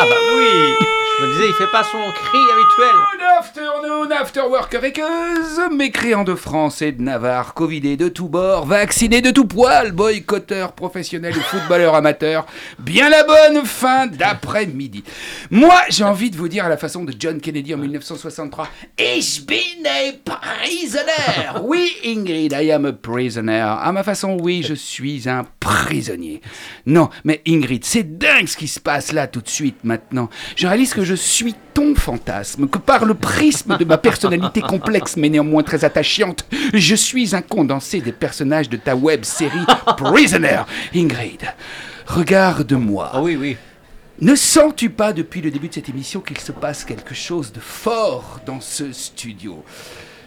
Speaker 2: Ah bah oui Je me disais, il fait pas son cri habituel.
Speaker 4: Good afternoon, afterwork avec eux, mécréants de France et de Navarre, covidés de tous bords, vaccinés de tout poil, boycotteurs professionnels ou footballeurs amateurs, bien la bonne fin d'après-midi. Moi, j'ai envie de vous dire à la façon de John Kennedy en 1963, Ich bin a prisoner. Oui, Ingrid, I am a prisoner. À ma façon, oui, je suis un prisonnier. Non, mais Ingrid, c'est dingue ce qui se passe là tout de suite maintenant. Je réalise que je suis ton fantasme, que par le prisme de ma personnalité complexe mais néanmoins très attachante, je suis un condensé des personnages de ta web série Prisoner. Ingrid, regarde-moi.
Speaker 2: Ah oui, oui.
Speaker 4: Ne sens-tu pas depuis le début de cette émission qu'il se passe quelque chose de fort dans ce studio?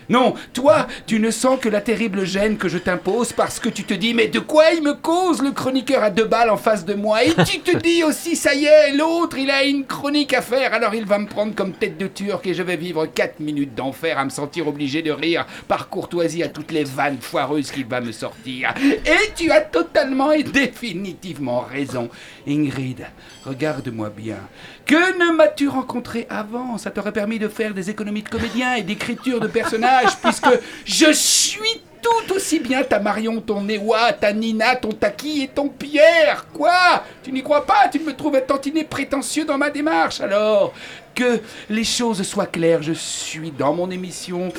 Speaker 4: Non, toi, tu ne sens que la terrible gêne que je t'impose parce que tu te dis mais de quoi il me cause le chroniqueur à deux balles en face de moi? Et tu te dis aussi ça y est, l'autre il a une chronique à faire alors il va me prendre comme tête de turc et je vais vivre 4 minutes d'enfer à me sentir obligé de rire par courtoisie à toutes les vannes foireuses qu'il va me sortir. Et tu as totalement et définitivement raison. Ingrid, regarde-moi bien. Que ne m'as-tu rencontré avant? Ça t'aurait permis de faire des économies de comédien et d'écriture de personnages, puisque je suis tout aussi bien ta Marion, ton Ewa, ta Nina, ton Taki et ton Pierre. Quoi? Tu n'y crois pas? Tu me trouves un tantinet prétentieux dans ma démarche. Alors que les choses soient claires, je suis dans mon émission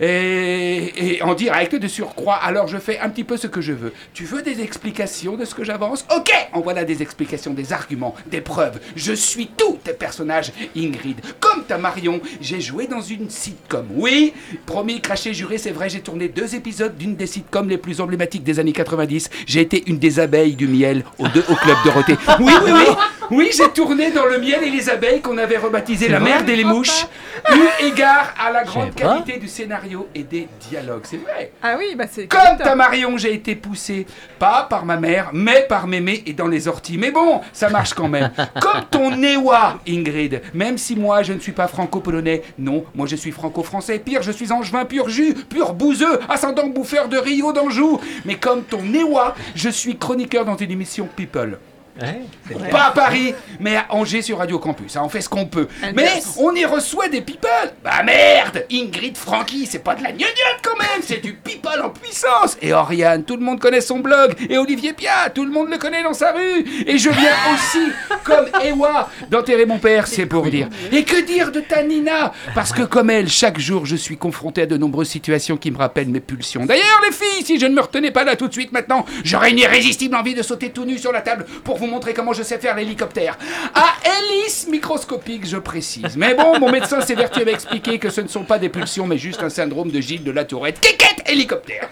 Speaker 4: et, en direct de surcroît, alors je fais un petit peu ce que je veux. Tu veux des explications de ce que j'avance? Ok, en voilà des explications, des arguments, des preuves. Je suis tous tes personnages, Ingrid. Comme ta Marion, j'ai joué dans une sitcom. Oui, promis, craché, juré, c'est vrai, j'ai tourné deux épisodes d'une des sitcoms les plus emblématiques des années 90. J'ai été une des abeilles du miel au, deux, au Club Dorothée. Oui, oui, oui, oui, j'ai tourné dans le miel et les abeilles qu'on avait rebaptisé la merde et les mouches, eu égard à la grande
Speaker 2: pas.
Speaker 4: qualité du scénario et des dialogues. C'est vrai.
Speaker 5: Ah oui, bah c'est
Speaker 4: Comme ta Marion, j'ai été poussé, pas par ma mère, mais par mémé et dans les orties. Mais bon, ça marche quand même. Comme ton Ewa, Ingrid. Même si moi, je ne suis pas franco-polonais. Non, moi, je suis franco-français. Pire, je suis angevin pur jus, pur bouseux, ascendant bouffeur de Rio d'Anjou. Mais comme ton Ewa, je suis chroniqueur dans une émission People.
Speaker 2: Ouais, vrai.
Speaker 4: Pas à Paris, mais à Angers sur Radio Campus. hein, on fait ce qu'on peut.
Speaker 5: Un
Speaker 4: Mais on y reçoit des people. Bah merde Ingrid Francky, c'est pas de la gnognotte quand même, c'est du people en puissance. Et Oriane, tout le monde connaît son blog. Et Olivier Pia, tout le monde le connaît dans sa rue. Et je viens aussi, comme Ewa, d'enterrer mon père, c'est pour dire. Et que dire de ta Nina? Parce que comme elle, chaque jour, je suis confronté à de nombreuses situations qui me rappellent mes pulsions. D'ailleurs, les filles, si je ne me retenais pas là tout de suite maintenant, j'aurais une irrésistible envie de sauter tout nu sur la table pour vous montrer comment je sais faire l'hélicoptère. À hélice microscopique, je précise. Mais bon, mon médecin s'évertue à m'expliquer que ce ne sont pas des pulsions, mais juste un syndrome de Gilles de la Tourette. Kékette hélicoptère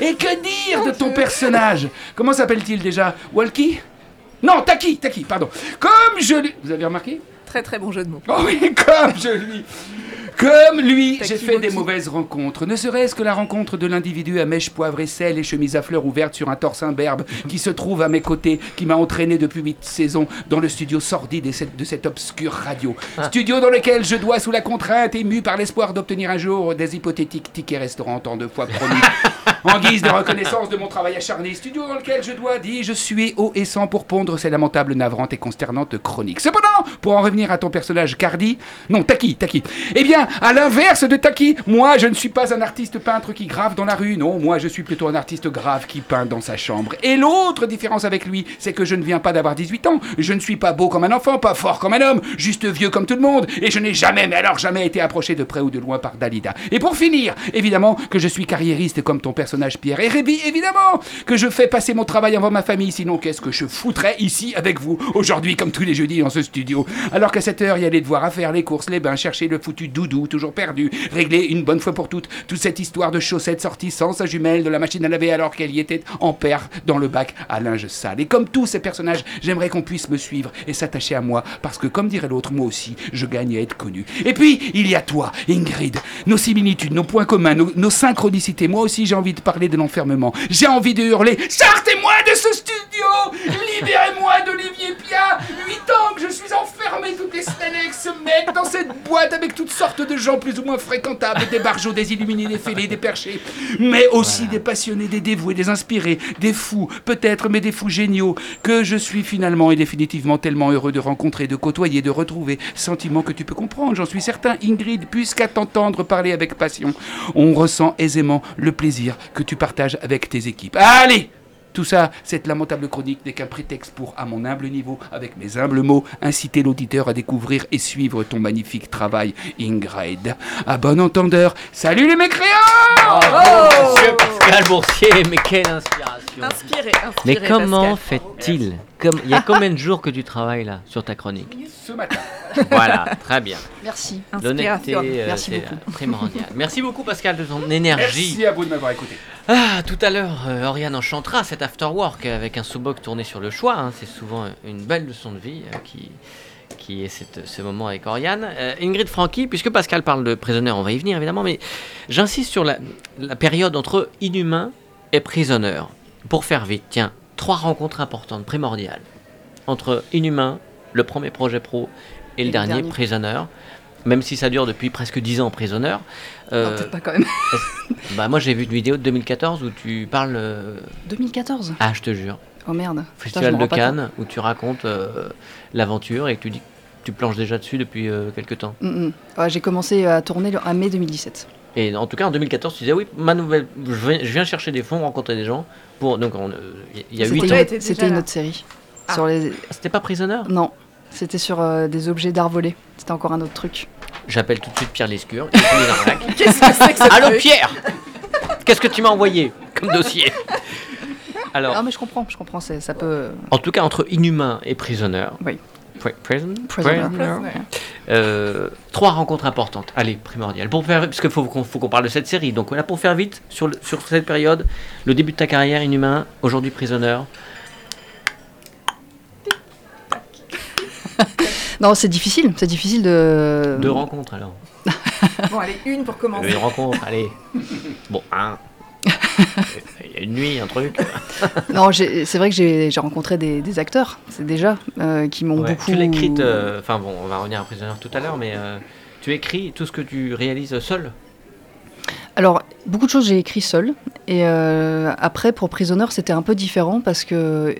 Speaker 4: Et que dire de ton personnage? Comment s'appelle-t-il déjà? Walkie? Non, Taki, Taki, pardon. Comme je. Vous avez remarqué?
Speaker 5: Très très bon jeu de mots.
Speaker 4: Oh oui, comme je lui... Comme lui, j'ai fait des mauvaises rencontres. Ne serait-ce que la rencontre de l'individu à mèche poivre et sel et chemise à fleurs ouverte sur un torse imberbe qui se trouve à mes côtés, qui m'a entraîné depuis huit saisons dans le studio sordide cette- de cette obscure radio. Studio dans lequel je dois, sous la contrainte, ému par l'espoir d'obtenir un jour des hypothétiques tickets restaurants tant de fois promis, en guise de reconnaissance de mon travail acharné. Studio dans lequel je dois, dis, je suis haut et sans pour pondre ces lamentables, navrantes et consternantes chroniques. Cependant, pour en revenir à ton personnage Cardi, non, Taki, Taki. Eh bien, à l'inverse de Taki, moi, je ne suis pas un artiste peintre qui grave dans la rue. Non, moi, je suis plutôt un artiste grave qui peint dans sa chambre. Et l'autre différence avec lui, c'est que je ne viens pas d'avoir 18 ans. Je ne suis pas beau comme un enfant, pas fort comme un homme, juste vieux comme tout le monde. Et je n'ai jamais, mais alors jamais été approché de près ou de loin par Dalida. Et pour finir, évidemment que je suis carriériste comme ton personnage Pierre. Et Rébi, évidemment que je fais passer mon travail avant ma famille. Sinon, qu'est-ce que je foutrais ici avec vous aujourd'hui, comme tous les jeudis dans ce studio? Alors qu'à cette heure, il y a les devoirs à faire, les courses, les bains, chercher le foutu doudou, toujours perdu, régler une bonne fois pour toutes toute cette histoire de chaussettes sorties sans sa jumelle de la machine à laver alors qu'elle y était en paire dans le bac à linge sale. Et comme tous ces personnages, j'aimerais qu'on puisse me suivre et s'attacher à moi parce que, comme dirait l'autre, moi aussi, je gagne à être connu. Et puis, il y a toi, Ingrid, nos similitudes, nos points communs, nos, nos synchronicités. Moi aussi, j'ai envie de parler de l'enfermement. J'ai envie de hurler Sortez-moi de ce studio! Libérez-moi d'Olivier Pia! Huit ans que je suis enfermé toutes les semaines avec ce mec dans cette boîte avec toutes sortes de gens plus ou moins fréquentables, des barjots, des illuminés, des fêlés, des perchés, mais aussi des passionnés, des dévoués, des inspirés, des fous, peut-être, mais des fous géniaux, que je suis finalement et définitivement tellement heureux de rencontrer, de côtoyer, de retrouver. Sentiment que tu peux comprendre, j'en suis certain, Ingrid, puisqu'à t'entendre parler avec passion, on ressent aisément le plaisir que tu partages avec tes équipes. Allez tout ça, cette lamentable chronique n'est qu'un prétexte pour, à mon humble niveau, avec mes humbles mots, inciter l'auditeur à découvrir et suivre ton magnifique travail, Ingrid. À bon entendeur, salut les mécréants
Speaker 2: Bravo, Monsieur Pascal Boursier, mais quelle inspiration
Speaker 5: Inspiré, inspiré.
Speaker 2: Mais comment fait-il? Comme- Il y a combien de jours que tu travailles là sur ta chronique
Speaker 4: Ce matin.
Speaker 2: Voilà, très bien.
Speaker 3: Merci.
Speaker 2: L'honnêteté, euh,
Speaker 3: Merci
Speaker 2: c'est
Speaker 3: beaucoup.
Speaker 2: primordial. Merci beaucoup Pascal de ton énergie.
Speaker 4: Merci à vous de m'avoir écouté.
Speaker 2: Ah, tout à l'heure, euh, Oriane enchantera cet afterwork avec un sous-boc tourné sur le choix. hein. C'est souvent une belle leçon de vie euh, qui, qui est cette- ce moment avec Oriane. Euh, Ingrid Francky, puisque Pascal parle de prisonneur, on va y venir évidemment, mais j'insiste sur la, la période entre inhumain et prisonneur. Pour faire vite, tiens, trois rencontres importantes, primordiales. Entre inhumain, le premier projet pro, et le
Speaker 3: le
Speaker 2: dernier,
Speaker 3: dernier.
Speaker 2: prisonneur. Même si ça dure depuis presque 10 ans, prisonneur.
Speaker 3: Non,
Speaker 2: Euh,
Speaker 3: peut-être pas quand même.
Speaker 2: bah moi j'ai vu une vidéo de 2014 où tu parles... euh,
Speaker 3: 2014.
Speaker 2: Ah je te jure.
Speaker 3: Oh merde.
Speaker 2: Festival de Cannes où tu racontes euh, l'aventure et que tu dis que tu planches déjà dessus depuis euh, quelques temps.
Speaker 3: Mm, mm. Ouais, J'ai commencé à tourner à mai 2017.
Speaker 2: Et en tout cas en 2014 tu disais oui ma nouvelle je viens, je viens chercher des fonds rencontrer des gens pour donc on, euh, il y a
Speaker 3: C'était
Speaker 2: 8
Speaker 3: une,
Speaker 2: ans
Speaker 3: c'était une autre série.
Speaker 5: Ah.
Speaker 3: Sur les...
Speaker 2: c'était pas prisonneur
Speaker 3: Non, c'était sur euh, des objets d'art volés. C'était encore un autre truc.
Speaker 2: j'appelle tout de suite Pierre Lescure.
Speaker 5: Qu'est-ce que c'est que ce
Speaker 2: Allô Pierre qu'est-ce que tu m'as envoyé comme dossier? Alors
Speaker 3: Ah mais je comprends, je comprends, ça peut...
Speaker 2: en tout cas entre inhumain et prisonneur
Speaker 3: Oui.
Speaker 2: Pri- prison-
Speaker 3: Prisoner.
Speaker 2: prisoner. Euh, trois rencontres importantes, allez, primordiales. Pour faire, parce qu'il faut qu'on parle de cette série. Donc là, pour faire vite, sur, le- sur cette période, le début de ta carrière, Inhumain, aujourd'hui prisonneur.
Speaker 3: Non, c'est difficile, c'est difficile de...
Speaker 2: Deux rencontres alors.
Speaker 5: Bon, allez, une pour commencer.
Speaker 2: Une rencontre, allez. Bon, un. Il y a une nuit, un truc.
Speaker 3: Non, c'est vrai que j'ai rencontré des, des acteurs, c'est déjà, euh, qui m'ont
Speaker 2: Ouais.
Speaker 3: beaucoup...
Speaker 2: Tu l'as écrite, euh, enfin bon, on va revenir à prisonneur tout à l'heure, mais euh, tu écris tout ce que tu réalises seul?
Speaker 3: Alors, beaucoup de choses j'ai écrit seul. Et euh, après, pour Prisoner, c'était un peu différent parce que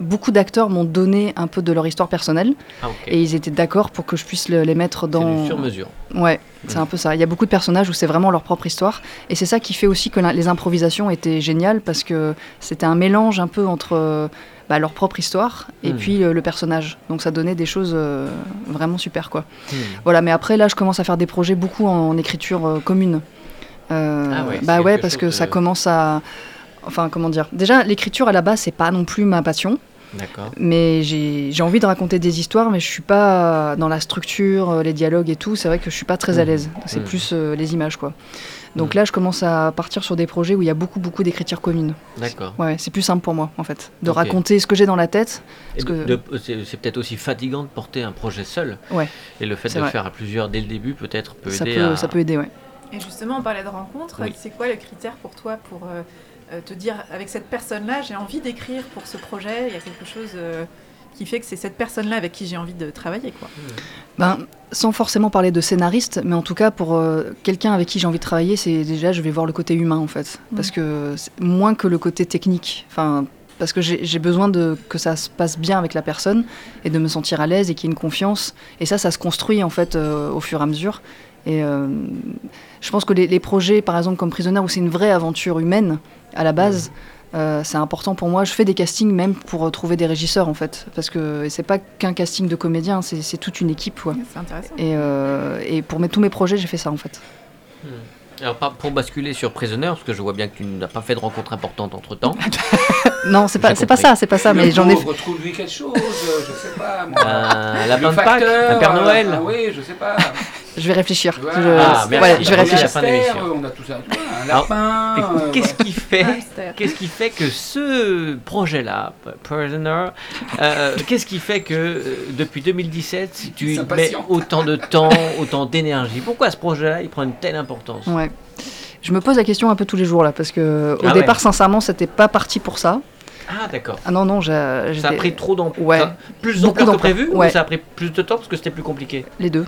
Speaker 3: beaucoup d'acteurs m'ont donné un peu de leur histoire personnelle
Speaker 2: Ah
Speaker 3: et ils étaient d'accord pour que je puisse le- les mettre dans.
Speaker 2: du sur mesure.
Speaker 3: Ouais, c'est un peu ça. Il y a beaucoup de personnages où c'est vraiment leur propre histoire. Et c'est ça qui fait aussi que les improvisations étaient géniales parce que c'était un mélange un peu entre bah, leur propre histoire et
Speaker 2: Mm.
Speaker 3: puis euh, le personnage. Donc ça donnait des choses euh, vraiment super, quoi.
Speaker 2: Hmm.
Speaker 3: Voilà, mais après, là, je commence à faire des projets beaucoup en, écriture euh, commune.
Speaker 2: Ah ouais,
Speaker 3: bah ouais, parce que
Speaker 2: de-
Speaker 3: ça commence à. Enfin, comment dire? Déjà, l'écriture à la base, c'est pas non plus ma passion.
Speaker 2: D'accord.
Speaker 3: Mais j'ai j'ai envie de raconter des histoires, mais je suis pas dans la structure, euh, les dialogues et tout. C'est vrai que je suis pas très à
Speaker 2: Mhm.
Speaker 3: l'aise. C'est
Speaker 2: Mhm.
Speaker 3: plus euh, les images, quoi. Donc
Speaker 2: Mhm.
Speaker 3: là, je commence à partir sur des projets où il y a beaucoup, beaucoup d'écriture commune.
Speaker 2: D'accord.
Speaker 3: Ouais, c'est plus simple pour moi, en fait, de raconter ce que j'ai dans la tête. Que-
Speaker 2: C'est peut-être aussi fatigant de porter un projet seul.
Speaker 3: Ouais.
Speaker 2: Et le fait de le faire à plusieurs dès le début, peut-être, peut
Speaker 3: Ça
Speaker 2: aider
Speaker 3: peut,
Speaker 2: à.
Speaker 3: ça peut aider, ouais.
Speaker 5: Et justement, on parlait de rencontres.
Speaker 2: Oui.
Speaker 5: C'est quoi le critère pour toi pour euh, te dire, avec cette personne-là, j'ai envie d'écrire pour ce projet Il y a quelque chose euh, qui fait que c'est cette personne-là avec qui j'ai envie de travailler, quoi.
Speaker 3: Ben, sans forcément parler de scénariste, mais en tout cas pour euh, quelqu'un avec qui j'ai envie de travailler, c'est déjà je vais voir le côté humain en fait, parce que moins que le côté technique. Enfin, parce que j'ai j'ai besoin de que ça se passe bien avec la personne et de me sentir à l'aise et qu'il y ait une confiance. Et ça, ça se construit en fait euh, au fur et à mesure. Et euh, je pense que les, les projets, par exemple comme Prisonnière, où c'est une vraie aventure humaine à la base. euh, c'est important pour moi. Je fais des castings même pour euh, trouver des régisseurs en fait, parce que c'est pas qu'un casting de comédiens, c'est c'est toute une équipe. Quoi.
Speaker 5: C'est intéressant.
Speaker 3: Et, euh, et pour mes, tous mes projets, j'ai fait ça en fait.
Speaker 2: Alors, pas pour basculer sur Prisoner, parce que je vois bien que tu n'as pas fait de rencontre importante entre temps.
Speaker 3: Non, c'est pas, ça, c'est pas ça, mais j'en ai.
Speaker 4: pauvre, trouve-lui quelque chose, euh, je sais pas. Moi.
Speaker 2: un lapin
Speaker 4: Le
Speaker 2: de Pâques, un Père
Speaker 4: euh,
Speaker 2: Noël.
Speaker 4: oui, je sais pas.
Speaker 3: Je vais réfléchir.
Speaker 4: Voilà.
Speaker 3: Je,
Speaker 2: Ah, merci.
Speaker 3: ouais, je vais réfléchir.
Speaker 2: la fin de l'émission.
Speaker 4: Hamster, On a tout ça. Un
Speaker 2: Alors,
Speaker 4: lapin. Euh,
Speaker 2: Qu'est-ce qui fait. Qu'est-ce qui fait que ce projet-là, Prisoner, euh, qu'est-ce qui fait que euh, depuis 2017, tu
Speaker 4: Il
Speaker 2: mets autant de temps, autant d'énergie? Pourquoi ce projet-là, il prend une telle importance?
Speaker 3: Ouais. Je me pose la question un peu tous les jours là, parce que au
Speaker 2: Ah
Speaker 3: départ,
Speaker 2: ouais.
Speaker 3: sincèrement, c'était pas parti pour ça.
Speaker 2: Ah d'accord.
Speaker 3: Ah non, non, j'ai-
Speaker 2: Ça a pris trop d'ampleur.
Speaker 3: Ouais.
Speaker 2: Plus d'ampleur que prévu
Speaker 3: Ouais.
Speaker 2: ou ça a pris plus de temps parce que c'était plus compliqué?
Speaker 3: Les deux.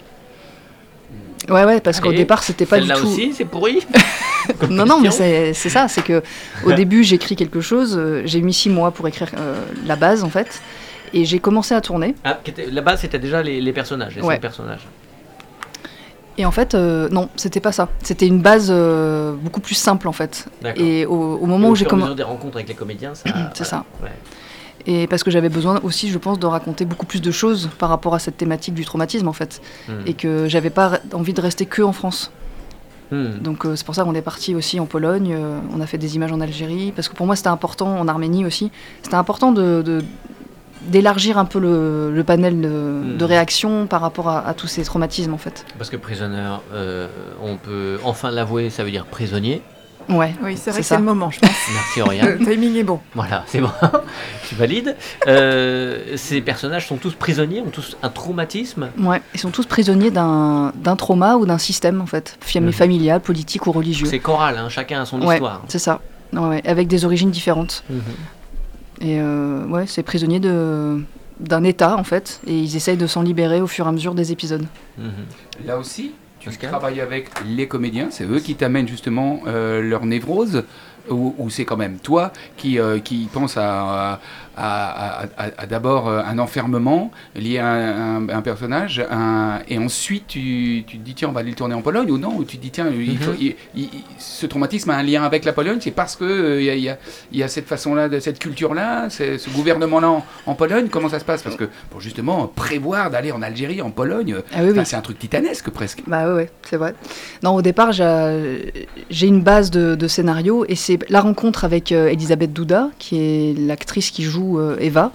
Speaker 3: Ouais, ouais, parce qu'au départ, c'était pas du tout.
Speaker 2: aussi, c'est pourri
Speaker 3: Non, non, mais c'est ça, c'est que au début, j'écris quelque chose, euh, j'ai mis six mois pour écrire euh, la base en fait, et j'ai commencé à tourner.
Speaker 2: Ah, était- Là-bas, c'était déjà les, les personnages, les
Speaker 3: Ouais.
Speaker 2: cinq personnages.
Speaker 3: Et en fait, euh, non, c'était pas ça. C'était une base beaucoup plus simple en fait. Et au, au
Speaker 2: Et
Speaker 3: moment
Speaker 2: au
Speaker 3: où j'ai commencé.
Speaker 2: des rencontres avec les comédiens, ça.
Speaker 3: C'est ça.
Speaker 2: Ouais.
Speaker 3: Et parce que j'avais besoin aussi, je pense, de raconter beaucoup plus de choses par rapport à cette thématique du traumatisme en fait.
Speaker 2: Hmm.
Speaker 3: Et que j'avais pas envie de rester que en France.
Speaker 2: Hmm.
Speaker 3: Donc euh, c'est pour ça qu'on est parti aussi en Pologne, euh, on a fait des images en Algérie, parce que pour moi c'était important, en Arménie aussi, c'était important de, d'élargir un peu le, le panel de, de réactions par rapport à, à tous ces traumatismes en fait.
Speaker 2: Parce que Prisoner, euh, on peut enfin l'avouer, ça veut dire prisonnier.
Speaker 3: Ouais.
Speaker 5: Oui, c'est vrai
Speaker 3: C'est
Speaker 5: que
Speaker 3: ça.
Speaker 5: c'est le moment, je pense.
Speaker 2: Merci Aurélien.
Speaker 5: Le timing est bon.
Speaker 2: voilà, c'est bon. tu valides. Euh, ces personnages sont tous prisonniers, ont tous un traumatisme.
Speaker 3: Ouais, ils sont tous prisonniers d'un, d'un trauma ou d'un système en fait,
Speaker 2: Mhm.
Speaker 3: familial, politique ou religieux.
Speaker 2: C'est choral, hein, chacun a son
Speaker 3: Ouais,
Speaker 2: histoire.
Speaker 3: c'est ça. Ouais, ouais, avec des origines différentes.
Speaker 2: Mhm.
Speaker 3: Et euh, ouais, c'est prisonnier de, d'un état en fait, et ils essayent de s'en libérer au fur et à mesure des épisodes.
Speaker 2: Mhm.
Speaker 4: Là aussi, tu
Speaker 2: Pascal
Speaker 4: travailles avec les comédiens, c'est eux qui t'amènent justement euh, leur névrose, ou, ou c'est quand même toi qui, euh, qui pense à, à, à- à- à d'abord euh, un enfermement lié à un, un- un personnage, un- et ensuite tu, tu te dis tiens on va aller le tourner en Pologne, ou non, ou tu te dis tiens il faut-
Speaker 2: Mhm.
Speaker 4: il- il- ce traumatisme a un lien avec la Pologne, c'est parce que euh, il y, a- il y a, il y a cette façon-là, de cette culture-là, ce gouvernement-là en, en Pologne, comment ça se passe? Parce que pour justement prévoir d'aller en Algérie, en Pologne,
Speaker 3: Ah oui, oui.
Speaker 4: C'est un truc titanesque presque.
Speaker 3: Bah ouais, ouais, c'est vrai. Non, au départ, j'ai j'ai une base de, de scénario et c'est la rencontre avec euh, Elisabeth Douda, qui est l'actrice qui joue euh, Eva,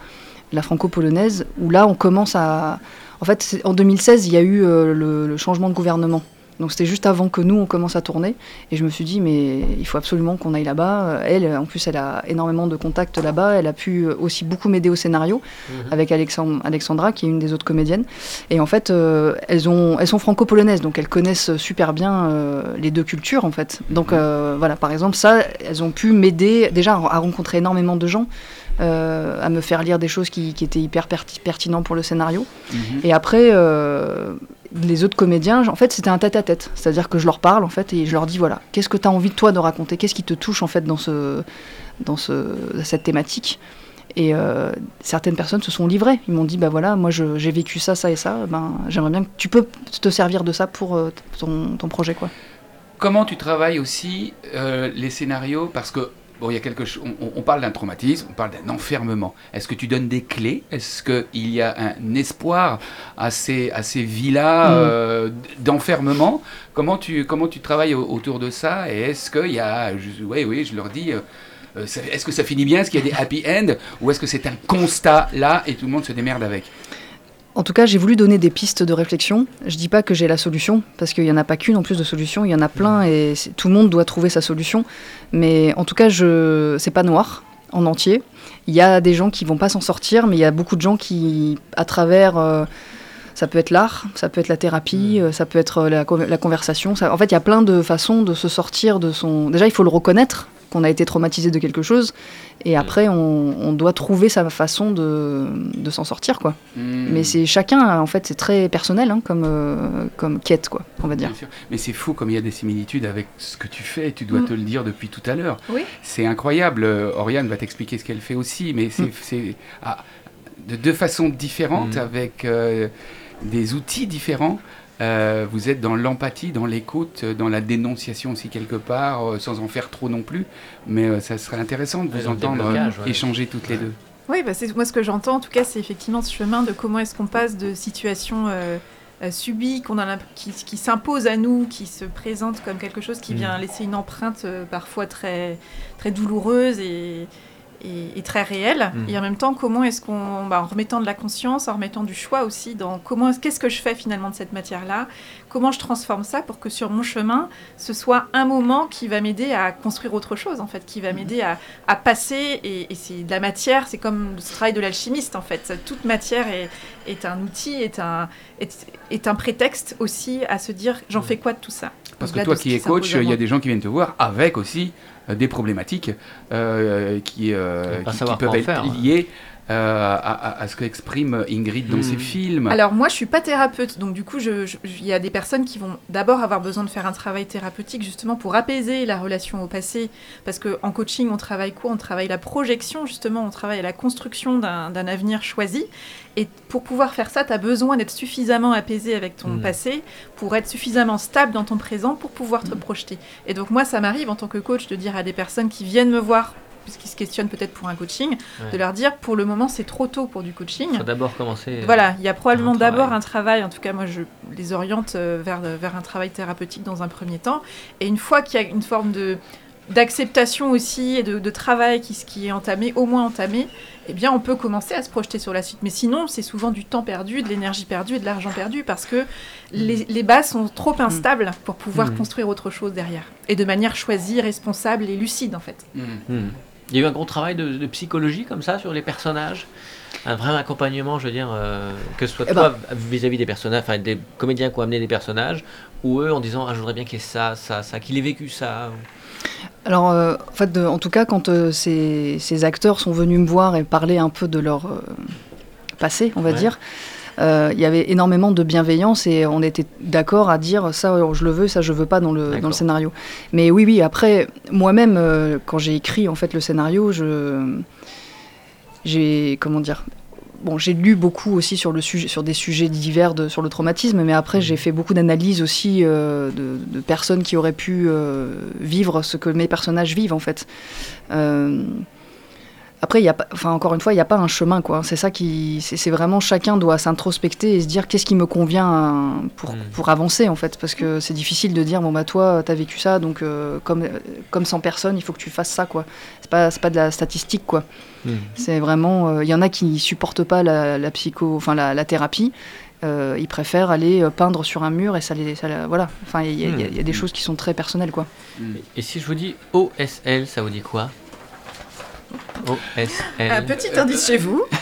Speaker 3: la franco-polonaise, où là, on commence à... En fait, en 2016, il y a eu euh, le, le changement de gouvernement. Donc c'était juste avant que nous, on commence à tourner. Et je me suis dit, mais il faut absolument qu'on aille là-bas. Euh, Elle, en plus, elle a énormément de contacts là-bas. Elle a pu aussi beaucoup m'aider au scénario
Speaker 2: Mhm.
Speaker 3: avec Alexand- Alexandra, qui est une des autres comédiennes. Et en fait, euh, elles, ont, elles sont franco-polonaises, donc elles connaissent super bien euh, les deux cultures, en fait. Donc euh, voilà, par exemple, ça, elles ont pu m'aider déjà à rencontrer énormément de gens, euh, à me faire lire des choses qui, qui étaient hyper perti- pertinents pour le scénario. Et après, euh, les autres comédiens, en fait, c'était un tête-à-tête. C'est-à-dire que je leur parle, en fait, et je leur dis, voilà, qu'est-ce que tu as envie de toi de raconter? Qu'est-ce qui te touche, en fait, dans, ce, dans ce, cette thématique? Et euh, certaines personnes se sont livrées. Ils m'ont dit, bah voilà, moi je- j'ai vécu ça, ça et ça. Ben, j'aimerais bien que tu peux te servir de ça pour ton, ton projet, quoi.
Speaker 4: Comment tu travailles aussi euh, les scénarios? Parce que bon, il y a quelque chose. On, on parle d'un traumatisme, on parle d'un enfermement. Est-ce que tu donnes des clés? Est-ce qu'il y a un espoir à ces, à ces villas
Speaker 3: Mm.
Speaker 4: euh, d'enfermement? Comment tu, comment tu travailles au- autour de ça? Et est-ce qu'il y a. je- Oui, oui, je leur dis. euh, euh, Est-ce que ça finit bien? Est-ce qu'il y a des happy end? Ou est-ce que c'est un constat là et tout le monde se démerde avec?
Speaker 3: En tout cas, j'ai voulu donner des pistes de réflexion. Je dis pas que j'ai la solution, parce qu'il n'y en a pas qu'une en plus de solutions, il y en a plein et tout le monde doit trouver sa solution. Mais en tout cas, je... c'est pas noir en entier. Il y a des gens qui vont pas s'en sortir, mais il y a beaucoup de gens qui, à travers. euh, ça peut être l'art, ça peut être la thérapie, euh, ça peut être euh, la conversation. ça- En fait, il y a plein de façons de se sortir de son. Déjà, il faut le reconnaître qu'on a été traumatisé de quelque chose, et après, on, on doit trouver sa façon de, de s'en sortir, quoi.
Speaker 4: Hmm.
Speaker 3: Mais c'est chacun, en fait, c'est très personnel hein, comme, euh, comme quête, quoi, on va dire.
Speaker 4: Bien sûr. Mais c'est fou comme il y a des similitudes avec ce que tu fais. Tu dois
Speaker 5: Mm.
Speaker 4: te le dire depuis tout à l'heure.
Speaker 5: Oui.
Speaker 4: C'est incroyable. Euh, Oriane va t'expliquer ce qu'elle fait aussi, mais c'est
Speaker 3: Mm.
Speaker 4: c'est, ah, de deux façons différentes,
Speaker 2: Mm.
Speaker 4: avec euh, des outils différents. Euh, vous êtes dans l'empathie, dans l'écoute, euh, dans la dénonciation aussi quelque part, euh, sans en faire trop non plus. Mais euh, ça serait intéressant de vous entendre
Speaker 2: ouais.
Speaker 4: échanger toutes les deux.
Speaker 5: Oui, bah c'est moi ce que j'entends en tout cas, c'est effectivement ce chemin de comment est-ce qu'on passe de situations subies qu'on a qui, qui s'imposent à nous, qui se présentent comme quelque chose qui
Speaker 2: Mm.
Speaker 5: vient laisser une empreinte euh, parfois très très douloureuse et, et, et très réelle.
Speaker 2: Mm.
Speaker 5: Et en même temps, comment est-ce qu'on, bah, en remettant de la conscience, en remettant du choix aussi dans comment, qu'est-ce que je fais finalement de cette matière-là, comment je transforme ça pour que sur mon chemin, ce soit un moment qui va m'aider à construire autre chose, en fait, qui va m'aider à, à passer. Et, et c'est de la matière, c'est comme le travail de l'alchimiste, en fait. Toute matière est, est un outil, est un, est, est un prétexte aussi à se dire, j'en fais quoi de tout ça?
Speaker 4: Parce que toi qui es coach, il y a des gens qui viennent te voir avec aussi des problématiques euh, qui, euh, qui- qui peuvent être liées euh, à, à- à ce qu'exprime Ingrid dans
Speaker 2: Hmm.
Speaker 4: ses films.
Speaker 5: Alors moi, je suis pas thérapeute, donc du coup, il y a des personnes qui vont d'abord avoir besoin de faire un travail thérapeutique justement pour apaiser la relation au passé, parce que en coaching, on travaille quoi? On travaille la projection justement, on travaille la construction d'un avenir choisi. Et pour pouvoir faire ça, tu as besoin d'être suffisamment apaisé avec ton
Speaker 2: Mm.
Speaker 5: passé, pour être suffisamment stable dans ton présent, pour pouvoir te projeter. Et donc moi, ça m'arrive en tant que coach de dire à des personnes qui viennent me voir, puisqu'ils se questionnent peut-être pour un coaching,
Speaker 2: Ouais.
Speaker 5: de leur dire pour le moment, c'est trop tôt pour du coaching.
Speaker 2: faut d'abord commencer. euh,
Speaker 5: Voilà, il y a probablement d'abord un travail, en tout cas moi je les oriente euh, vers, vers un travail thérapeutique dans un premier temps, et une fois qu'il y a une forme de d'acceptation aussi et de, de travail qui, qui est entamé, au moins entamé, eh bien on peut commencer à se projeter sur la suite. Mais sinon, c'est souvent du temps perdu, de l'énergie perdue et de l'argent perdu parce que les, les bases sont trop instables pour pouvoir
Speaker 2: Mm.
Speaker 5: construire autre chose derrière. Et de manière choisie, responsable et lucide en fait.
Speaker 2: Il y a eu un gros travail de, de psychologie comme ça sur les personnages un vrai accompagnement, je veux dire, euh, que ce soit
Speaker 3: Eh
Speaker 2: toi vis-à-vis des personnages, enfin des comédiens qui ont amené des personnages, ou eux en disant ah je voudrais bien qu'il y ait ça, ça, ça, qu'il ait vécu ça.
Speaker 3: Alors, euh, en fait, de- en tout cas, quand euh, ces, ces acteurs sont venus me voir et parler un peu de leur passé, on va
Speaker 2: Ouais.
Speaker 3: dire, il y avait énormément de bienveillance et on était d'accord à dire ça, euh, je le veux, ça, je veux pas dans le, dans le scénario. Mais oui, oui, après, moi-même, euh, quand j'ai écrit en fait le scénario, je. J'ai. Comment dire Bon, j'ai lu beaucoup aussi sur, le sujet, sur des sujets divers de- sur le traumatisme, mais après j'ai fait beaucoup d'analyses aussi euh, de, de personnes qui auraient pu euh, vivre ce que mes personnages vivent en fait. Euh, après, y a pas, enfin encore une fois, il n'y a pas un chemin quoi. C'est ça qui, c'est vraiment chacun doit s'introspecter et se dire qu'est-ce qui me convient euh, pour,
Speaker 2: Mm.
Speaker 3: pour avancer en fait, parce que c'est difficile de dire bon bah toi t'as vécu ça donc euh, comme euh, comme 100 personnes il faut que tu fasses ça quoi. C'est pas pas de la statistique quoi.
Speaker 2: Hmm.
Speaker 3: C'est vraiment, euh, il y en a qui supportent pas la, la psycho, enfin la, la thérapie. Euh, ils préfèrent aller peindre sur un mur et ça les, ça voilà. Enfin, il y, y a- il y a des
Speaker 4: Mm.
Speaker 3: choses qui sont très personnelles, quoi.
Speaker 2: Et si je vous dis OSL, ça vous dit quoi? OSL.
Speaker 5: Un petit indice chez vous.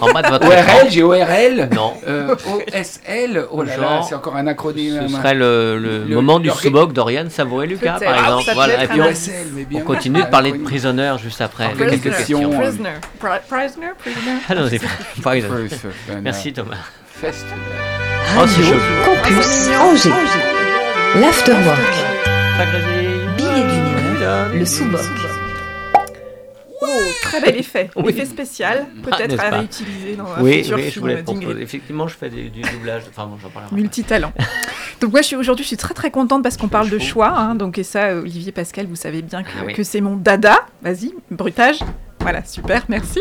Speaker 2: En bas de votre
Speaker 4: ORL,
Speaker 2: écran.
Speaker 4: j'ai ORL.
Speaker 2: Non.
Speaker 4: Euh, OSL, oh là là,
Speaker 2: Genre,
Speaker 4: c'est encore un acronyme.
Speaker 2: Ce serait le, le
Speaker 4: Le-
Speaker 2: moment du sous-boc d'Oriane Savouré Lucas, par
Speaker 5: Ah,
Speaker 2: exemple. voilà. Et puis on,
Speaker 5: indice.
Speaker 4: OSL, mais bien.
Speaker 2: on continue de parler de
Speaker 4: Un
Speaker 2: prisonneurs juste après.
Speaker 4: Après quelques
Speaker 5: Prisoner.
Speaker 4: questions.
Speaker 5: Prisoner. Pri- Prisoner. Prisoner.
Speaker 2: Ah
Speaker 4: euh,
Speaker 2: Merci Thomas.
Speaker 4: Fest.
Speaker 2: Oh, c'est
Speaker 1: Radio
Speaker 2: joli.
Speaker 1: Campus Angers. L'Afterwork. Billet d'humeur. Le sous-boc.
Speaker 5: Oh, très bel effet.
Speaker 2: Oui.
Speaker 5: Effet spécial,
Speaker 2: Ah,
Speaker 5: peut-être à réutiliser dans un
Speaker 2: Oui,
Speaker 5: futur
Speaker 2: oui, je
Speaker 5: film
Speaker 2: voulais proposer. Effectivement, je fais du, du doublage. Enfin bon, j'en après.
Speaker 5: Multitalent. donc moi, suis aujourd'hui, je suis très très contente parce qu'on parle de choix. hein, donc et ça, Olivier Pascal, vous savez bien que,
Speaker 2: Ah
Speaker 5: que c'est mon dada. Vas-y, brutage. Voilà, super, merci.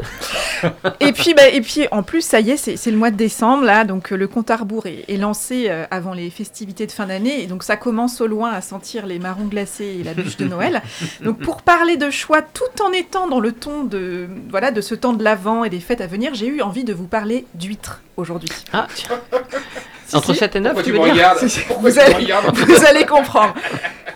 Speaker 5: et, puis, bah, et puis, en plus, ça y est, c'est le mois de décembre, là, donc euh, le compte à rebours est, lancé euh, avant les festivités de fin d'année, et donc ça commence au loin à sentir les marrons glacés et la bûche de Noël. Donc pour parler de choix, tout en étant dans le ton de, voilà, de ce temps de l'Avent et des fêtes à venir, j'ai eu envie de vous parler d'huîtres aujourd'hui.
Speaker 2: Ah, tiens. Entre
Speaker 5: si.
Speaker 2: 7 et 9,
Speaker 4: Pourquoi
Speaker 2: tu
Speaker 4: tu
Speaker 2: veux
Speaker 4: me
Speaker 2: dire
Speaker 5: Si, si.
Speaker 4: Pourquoi
Speaker 5: Vous
Speaker 4: tu
Speaker 5: allez- Vous allez comprendre.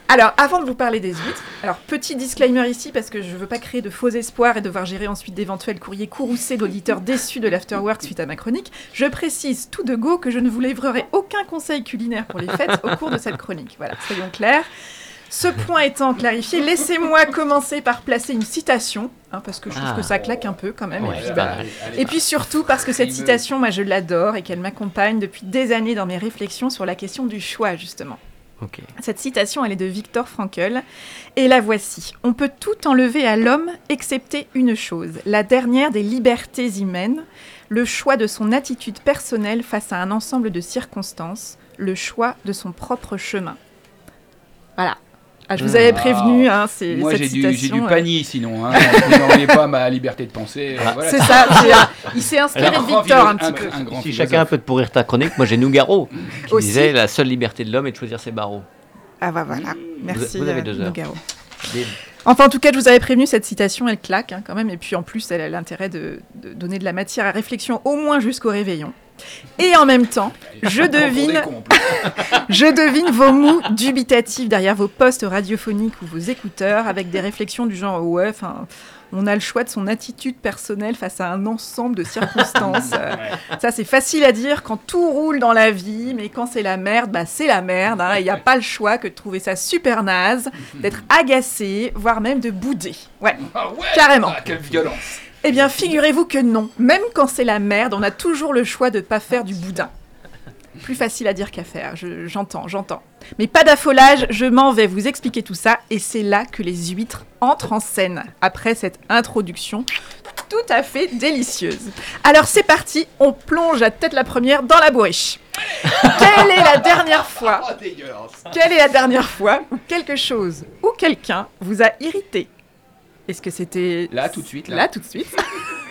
Speaker 5: Alors, avant de vous parler des huîtres, alors petit disclaimer ici parce que je ne veux pas créer de faux espoirs et devoir gérer ensuite d'éventuels courriers courroucés d'auditeurs déçus de l'Afterwork suite à ma chronique, je précise tout de go que je ne vous livrerai aucun conseil culinaire pour les fêtes au cours de cette chronique. Voilà, soyons clairs. Ce point étant clarifié, laissez-moi commencer par placer une citation, hein, parce que je trouve
Speaker 2: Ah.
Speaker 5: que ça claque un peu quand même. et puis, bah, et puis surtout parce que cette citation, moi je l'adore et qu'elle m'accompagne depuis des années dans mes réflexions sur la question du choix justement. Cette citation, elle est de Viktor Frankl, et la voici. On peut tout enlever à l'homme excepté une chose, la dernière des libertés humaines, le choix de son attitude personnelle face à un ensemble de circonstances, le choix de son propre chemin. Voilà. Ah, je vous avais prévenu, hein, c'est
Speaker 4: Moi j'ai du, j'ai du
Speaker 5: euh,
Speaker 4: panier sinon, hein. vous pas ma liberté de penser. euh,
Speaker 2: Ah,
Speaker 4: voilà.
Speaker 5: C'est ça, c'est un- il s'est inspiré de Victor un petit
Speaker 4: Un-
Speaker 5: peu.
Speaker 4: un grand
Speaker 2: Si
Speaker 4: philosophe.
Speaker 2: chacun peut te pourrir ta chronique, moi j'ai Nougaro qui
Speaker 5: Aussi.
Speaker 2: disait la seule liberté de l'homme est de choisir ses barreaux.
Speaker 5: Ah bah voilà, merci.
Speaker 2: vous avez
Speaker 5: euh,
Speaker 2: deux heures.
Speaker 5: Nougaro.
Speaker 2: Des-
Speaker 5: Enfin, en tout cas, je vous avais prévenu, cette citation, elle claque hein, quand même. Et puis, en plus, elle a l'intérêt de, de donner de la matière à réflexion au moins jusqu'au réveillon. Et en même temps, je devine, je devine vos mots dubitatifs derrière vos postes radiophoniques ou vos écouteurs avec des réflexions du genre ouais, enfin, on a le choix de son attitude personnelle face à un ensemble de circonstances. Euh, ça, c'est facile à dire quand tout roule dans la vie, mais quand c'est la merde, bah c'est la merde. hein. Il n'y a pas le choix que de trouver ça super naze, d'être agacé, voire même de bouder. Ouais.
Speaker 4: Ah ouais
Speaker 5: Carrément.
Speaker 4: Ah, quelle violence
Speaker 5: Eh bien, figurez-vous que non. Même quand c'est la merde, on a toujours le choix de pas faire du boudin. Plus facile à dire qu'à faire, je- j'entends, j'entends. Mais pas d'affolage, je m'en vais vous expliquer tout ça, et c'est là que les huîtres entrent en scène, après cette introduction tout à fait délicieuse. Alors c'est parti, on plonge à tête la première dans la bourriche. Quelle est la dernière fois
Speaker 4: Oh
Speaker 5: quelle est la dernière fois où quelque chose ou quelqu'un vous a irrité? Est-ce que c'était
Speaker 4: Là, tout de suite, là.
Speaker 5: Là tout de suite.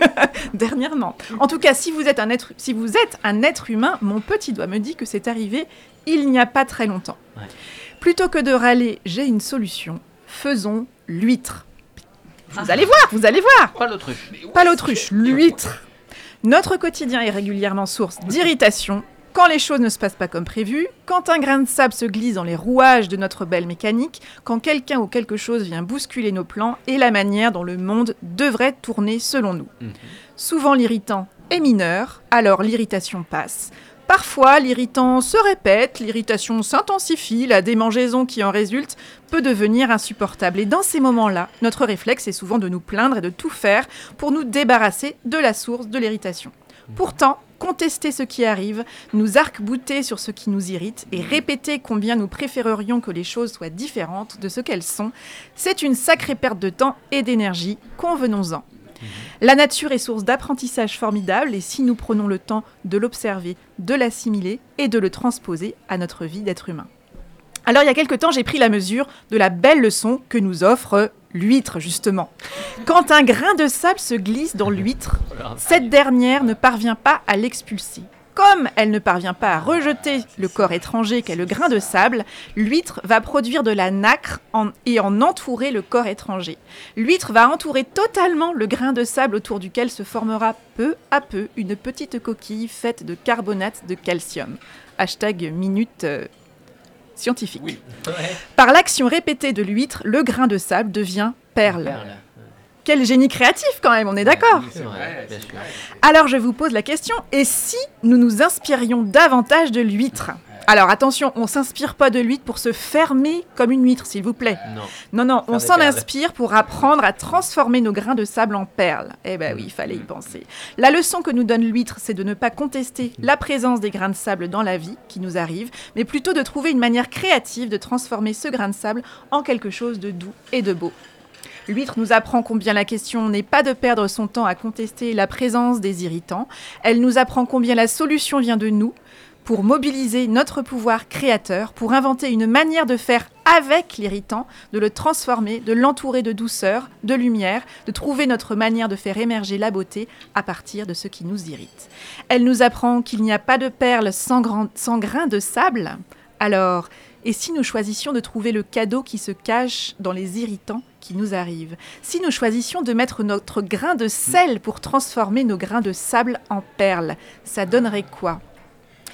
Speaker 5: Dernièrement. En tout cas, si vous êtes un être, si vous êtes un être humain, mon petit doigt me dit que c'est arrivé il n'y a pas très longtemps.
Speaker 2: Ouais.
Speaker 5: Plutôt que de râler, j'ai une solution. Faisons l'huître. Vous allez voir, vous allez voir.
Speaker 2: Pas l'autruche.
Speaker 5: Pas l'autruche, l'huître. Notre quotidien est régulièrement source d'irritation quand les choses ne se passent pas comme prévu, quand un grain de sable se glisse dans les rouages de notre belle mécanique, quand quelqu'un ou quelque chose vient bousculer nos plans et la manière dont le monde devrait tourner selon nous.
Speaker 2: Mhm.
Speaker 5: Souvent l'irritant est mineur, alors l'irritation passe. Parfois, l'irritant se répète, l'irritation s'intensifie, la démangeaison qui en résulte peut devenir insupportable. Et dans ces moments-là, notre réflexe est souvent de nous plaindre et de tout faire pour nous débarrasser de la source de l'irritation. Pourtant, contester ce qui arrive, nous arc-bouter sur ce qui nous irrite et répéter combien nous préférerions que les choses soient différentes de ce qu'elles sont, c'est une sacrée perte de temps et d'énergie, convenons-en. La nature est source d'apprentissage formidable et si nous prenons le temps de l'observer, de l'assimiler et de le transposer à notre vie d'être humain. Alors il y a quelque temps, j'ai pris la mesure de la belle leçon que nous offre l'huître, justement. Quand un grain de sable se glisse dans l'huître, cette dernière ne parvient pas à l'expulser. Comme elle ne parvient pas à rejeter le corps étranger qu'est le grain de sable, l'huître va produire de la nacre et en entourer le corps étranger. L'huître va entourer totalement le grain de sable autour duquel se formera peu à peu une petite coquille faite de carbonate de calcium. Hashtag minute euh, scientifique.
Speaker 4: Oui.
Speaker 5: Par l'action répétée de l'huître, le grain de sable devient perle. Quel génie créatif quand même, on est d'accord alors je vous pose la question, et si nous nous inspirions davantage de l'huître? Alors attention, on s'inspire pas de l'huître pour se fermer comme une huître, s'il vous plaît.
Speaker 2: Non.
Speaker 5: Non, non, on s'en inspire pour apprendre à transformer nos grains de sable en perles. Eh ben oui, il fallait y penser. La leçon que nous donne l'huître, c'est de ne pas contester la présence des grains de sable dans la vie qui nous arrive, mais plutôt de trouver une manière créative de transformer ce grain de sable en quelque chose de doux et de beau. L'huître nous apprend combien la question n'est pas de perdre son temps à contester la présence des irritants, elle nous apprend combien la solution vient de nous, pour mobiliser notre pouvoir créateur, pour inventer une manière de faire avec l'irritant, de le transformer, de l'entourer de douceur, de lumière, de trouver notre manière de faire émerger la beauté à partir de ce qui nous irrite. Elle nous apprend qu'il n'y a pas de perles sans, grand- sans grain de sable. Alors, et si nous choisissions de trouver le cadeau qui se cache dans les irritants qui nous arrivent Si nous choisissions de mettre notre grain de sel pour transformer nos grains de sable en perles, ça donnerait quoi?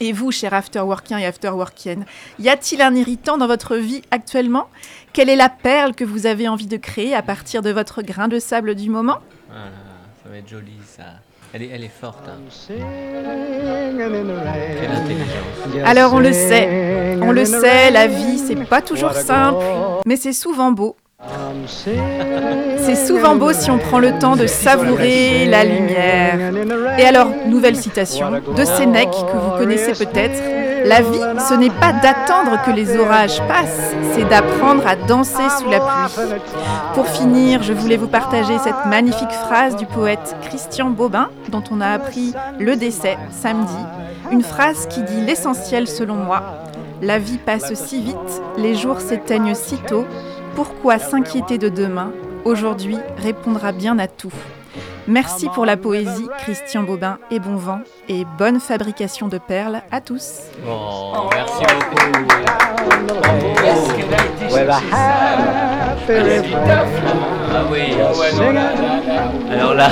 Speaker 5: Et vous, cher afterworkien et afterworkienne, y a-t-il un irritant dans votre vie actuellement? Quelle est la perle que vous avez envie de créer à partir de votre grain de sable du moment?
Speaker 2: Voilà, ça va être joli ça. Elle est, elle est forte. hein. Quelle intelligence.
Speaker 5: Alors on le sait, on le sait, la vie c'est pas toujours simple, mais c'est souvent beau. C'est souvent beau si on prend le temps de savourer la lumière. Et alors, nouvelle citation de Sénèque que vous connaissez peut-être. La vie, ce n'est pas d'attendre que les orages passent, c'est d'apprendre à danser sous la pluie. Pour finir, je voulais vous partager cette magnifique phrase du poète Christian Bobin, dont on a appris le décès samedi. Une phrase qui dit l'essentiel selon moi. La vie passe si vite, les jours s'éteignent si tôt. Pourquoi s'inquiéter de demain? Aujourd'hui répondra bien à tout. Merci pour la poésie, Christian Bobin, et bon vent, et bonne fabrication de perles à tous.
Speaker 2: Oh, merci beaucoup. Ah oui. Alors là,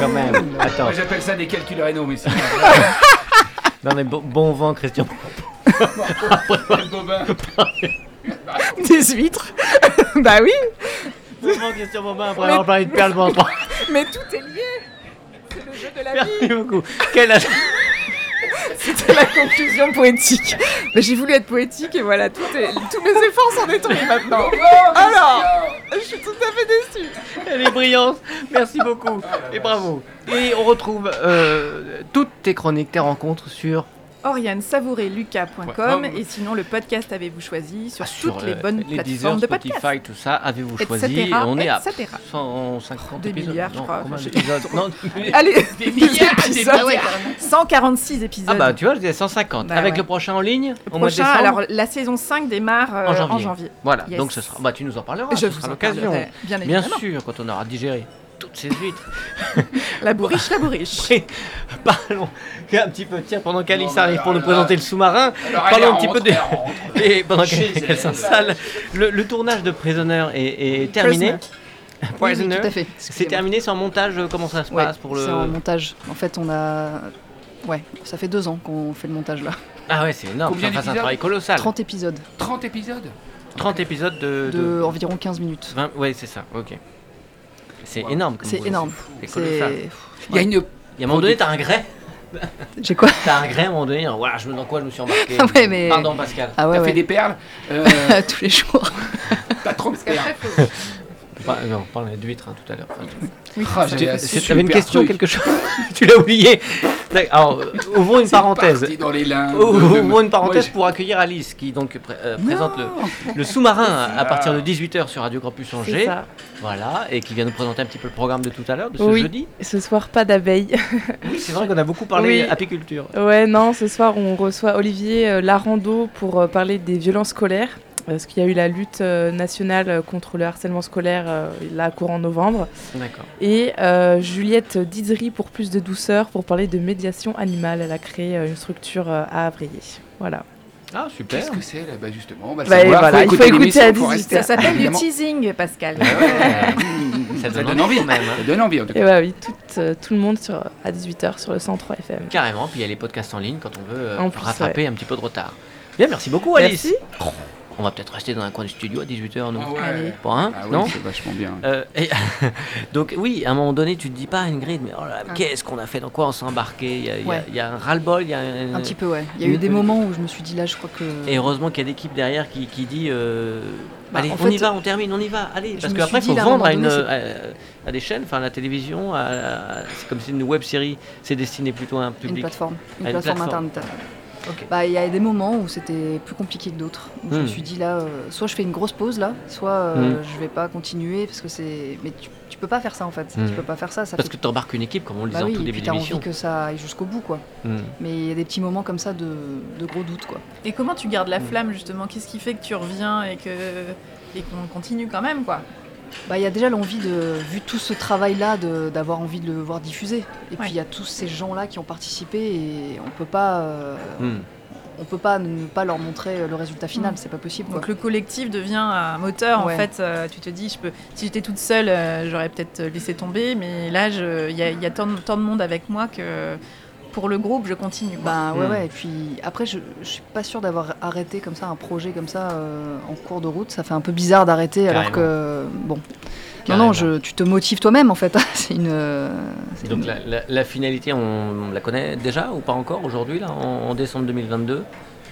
Speaker 2: quand même. Attends.
Speaker 4: J'appelle ça des calculs rénaux, mais c'est
Speaker 2: Non mais bon, bon vent, Christian.
Speaker 4: Bobin.
Speaker 5: Des huîtres Bah oui,
Speaker 2: Bon vent, Christian Bobin, après avoir parlé de perles pendant trois.
Speaker 5: Mais tout est lié C'est le jeu de la
Speaker 2: Merci beaucoup. Quel âge
Speaker 5: C'était la conclusion poétique. Mais j'ai voulu être poétique et voilà, tout est, tous mes efforts sont détruits maintenant. Alors, je suis tout à fait déçue.
Speaker 2: Elle est brillante. Merci beaucoup. Et bravo. Et on retrouve euh, toutes tes chroniques, tes rencontres sur
Speaker 5: oriane-savouré-lucas.com
Speaker 2: Ouais.
Speaker 5: et sinon le podcast avez-vous choisi sur,
Speaker 2: sur,
Speaker 5: toutes les
Speaker 2: euh,
Speaker 5: bonnes
Speaker 2: les
Speaker 5: plateformes
Speaker 2: Deezer,
Speaker 5: de
Speaker 2: Spotify,
Speaker 5: podcast.
Speaker 2: tout ça, avez-vous choisi Et on est à
Speaker 5: etc..
Speaker 2: 150
Speaker 5: Des
Speaker 2: épisodes.
Speaker 5: milliards, je crois.
Speaker 2: Non,
Speaker 5: Allez,
Speaker 4: Des milliards, des
Speaker 5: épisodes.
Speaker 4: milliards.
Speaker 5: 146 épisodes.
Speaker 2: Ah bah tu vois, je disais 150.
Speaker 5: Bah
Speaker 2: Avec
Speaker 5: ouais.
Speaker 2: le prochain en ligne
Speaker 5: Le
Speaker 2: au mois de
Speaker 5: prochain, alors la saison 5 démarre euh,
Speaker 2: En
Speaker 5: en
Speaker 2: janvier. Voilà,
Speaker 5: Yes.
Speaker 2: donc ce sera. Bah tu nous en parleras.
Speaker 5: Je
Speaker 2: ce
Speaker 5: vous
Speaker 2: sera l'occasion.
Speaker 5: bien
Speaker 2: Bien sûr, quand on aura digéré toutes ces huîtres.
Speaker 5: La bourriche, la bourriche.
Speaker 2: Parlons un petit peu, tiens, pendant qu'Alice arrive
Speaker 4: alors
Speaker 2: pour nous
Speaker 4: là-
Speaker 2: présenter le sous-marin, parlons un petit
Speaker 4: rentre,
Speaker 2: peu de. Et pendant qu'elle qu'elle
Speaker 4: elle.
Speaker 2: s'installe, le, le tournage de Prisoner est, est terminé.
Speaker 3: Oui, oui,
Speaker 2: Prisoner,
Speaker 3: tout à fait.
Speaker 2: c'est terminé, c'est en montage, euh, comment ça se
Speaker 3: Ouais,
Speaker 2: passe pour le.
Speaker 3: C'est en montage. En fait, on a. Ouais, ça fait deux ans qu'on fait le montage là.
Speaker 2: Ah ouais, c'est énorme,
Speaker 4: Combien
Speaker 2: ça fait un travail colossal. 30,
Speaker 3: 30 épisodes
Speaker 4: 30 épisodes
Speaker 2: épisodes de.
Speaker 3: de environ 15 minutes.
Speaker 2: 20 Ouais, c'est ça, ok. C'est
Speaker 4: Wow.
Speaker 2: énorme comme
Speaker 3: C'est énorme.
Speaker 2: C'est colossal.
Speaker 4: Il y a une.
Speaker 2: Et à un moment donné, t'as un grès.
Speaker 3: J'ai quoi
Speaker 2: T'as un grès à un moment donné. Voilà, je me dans quoi je me suis embarqué.
Speaker 3: Ah ouais, mais-
Speaker 2: Pardon, Pascal.
Speaker 3: Ah ouais,
Speaker 4: T'as fait des perles euh,
Speaker 3: Tous les jours.
Speaker 4: T'as 30 perles.
Speaker 2: Pas- non, on parlait d'huîtres hein, tout à l'heure. Enfin,
Speaker 4: Ah,
Speaker 2: tu- T'avais une question,
Speaker 4: truc.
Speaker 2: quelque chose Tu l'as oublié. Alors, euh, ouvrons une parenthèse.
Speaker 4: Dans les limbes.
Speaker 2: Ouvrons une parenthèse
Speaker 4: Moi,
Speaker 2: pour accueillir Alice qui donc euh, présente le, le sous-marin à, partir de 18h sur Radio Campus Angers.
Speaker 6: ça.
Speaker 2: Voilà, et qui vient nous présenter un petit peu le programme de tout à l'heure, de ce
Speaker 6: Oui.
Speaker 2: jeudi.
Speaker 6: Ce soir, pas d'abeilles.
Speaker 2: Oui, c'est vrai qu'on a beaucoup parlé
Speaker 6: Oui.
Speaker 2: apiculture.
Speaker 6: ouais, non, ce soir, on reçoit Olivier euh, Larando pour euh, parler des violences scolaires. Parce qu'il y a eu la lutte euh, nationale euh, contre le harcèlement scolaire euh, là, courant novembre.
Speaker 2: D'accord.
Speaker 6: Et euh, Juliette Didri pour plus de douceur pour parler de médiation animale. Elle a créé une structure à Avrier. Voilà.
Speaker 2: Ah, super.
Speaker 4: Qu'est-ce que c'est là? Bah justement, on va le
Speaker 6: Bah, voilà, il faut écouter à
Speaker 4: faut
Speaker 6: 18.
Speaker 4: rester-
Speaker 5: Ça s'appelle du teasing, Pascal.
Speaker 4: Ouais,
Speaker 2: Ça
Speaker 4: Ça
Speaker 2: donne
Speaker 4: donne envie.
Speaker 2: quand même. hein.
Speaker 4: Ça donne envie en tout
Speaker 6: Et
Speaker 4: cas.
Speaker 6: bah oui, tout, euh, tout le monde sur, à 18h sur le 103 FM.
Speaker 2: Carrément, puis il y a les podcasts en ligne quand on veut euh,
Speaker 6: plus,
Speaker 2: rattraper un petit peu de retard. Bien, merci beaucoup Alice.
Speaker 6: Merci.
Speaker 2: On va peut-être rester dans un coin du studio à 18h, nous.
Speaker 4: Ah ouais.
Speaker 5: Allez.
Speaker 2: Bon, hein
Speaker 4: Ah oui,
Speaker 2: Non
Speaker 4: c'est vachement bien.
Speaker 2: Euh, et- donc oui, à un moment donné, tu te dis pas Ingrid, mais oh là,
Speaker 3: Ah.
Speaker 2: qu'est-ce qu'on a fait, dans quoi on s'est embarqué? Il y a, il y a-
Speaker 3: Ouais.
Speaker 2: il y a un ras-le-bol, il y a un,
Speaker 3: Un petit peu, ouais. Il y a eu des
Speaker 2: Euh,
Speaker 3: moments où je me suis dit là, je crois que.
Speaker 2: Et heureusement qu'il y a l'équipe derrière qui, qui dit euh,
Speaker 3: Bah,
Speaker 2: allez, on y va, on termine, on y va, allez. Parce qu'après, il faut
Speaker 3: là, un
Speaker 2: vendre à, une,
Speaker 3: donné,
Speaker 2: à, à des chaînes, enfin à la télévision, c'est comme si c'est une web série, c'est destiné plutôt à un
Speaker 3: Une
Speaker 2: public.
Speaker 3: plateforme. Une
Speaker 2: Ah, une
Speaker 3: plateforme
Speaker 2: plateforme.
Speaker 3: internet.
Speaker 2: Ok.
Speaker 3: Bah, il y a des moments où c'était plus compliqué que d'autres. Où Je
Speaker 2: Hmm.
Speaker 3: me suis dit là, euh, soit je fais une grosse pause là, soit euh,
Speaker 2: Hmm.
Speaker 3: je vais pas continuer parce que c'est. Mais tu, tu peux pas faire ça en fait.
Speaker 2: Mm.
Speaker 3: Tu peux pas faire ça. ça
Speaker 2: Parce
Speaker 3: fait-
Speaker 2: que tu embarques une équipe, comme on le disait
Speaker 3: bah
Speaker 2: en
Speaker 3: oui,
Speaker 2: tout
Speaker 3: et
Speaker 2: début
Speaker 3: puis t'as envie
Speaker 2: d'émission.
Speaker 3: que ça aille jusqu'au bout quoi.
Speaker 2: Hmm.
Speaker 3: Mais il y a des petits moments comme ça de, de gros doutes quoi.
Speaker 5: Et comment tu gardes la flamme justement? Qu'est-ce qui fait que tu reviens et que et qu'on continue quand même quoi?
Speaker 3: Bah il y a déjà l'envie de, vu tout ce travail là, d'avoir envie de le voir diffusé. Et
Speaker 5: Ouais.
Speaker 3: puis il y a tous ces gens là qui ont participé et on peut pas, euh,
Speaker 2: Hmm.
Speaker 3: on peut pas ne pas leur montrer le résultat final.
Speaker 5: Mm.
Speaker 3: C'est pas possible.
Speaker 5: Donc
Speaker 3: Quoi.
Speaker 5: le collectif devient un moteur
Speaker 3: Ouais.
Speaker 5: en fait. euh, tu te dis, je peux, si j'étais toute seule, euh, j'aurais peut-être laissé tomber, mais là, il y a, il y a tant, de- tant de monde avec moi que pour le groupe, je continue.
Speaker 3: Bah ouais
Speaker 2: Mm.
Speaker 3: ouais. Et puis après je, je suis pas sûre d'avoir arrêté comme ça un projet comme ça euh, en cours de route. Ça fait un peu bizarre d'arrêter alors que bon. Non
Speaker 2: Carrément.
Speaker 3: non, je, tu te motives toi-même en fait. c'est une. euh, c'est
Speaker 2: Donc
Speaker 3: une-
Speaker 2: la, la- la finalité, on, la connaît déjà ou pas encore aujourd'hui, là, en, en décembre 2022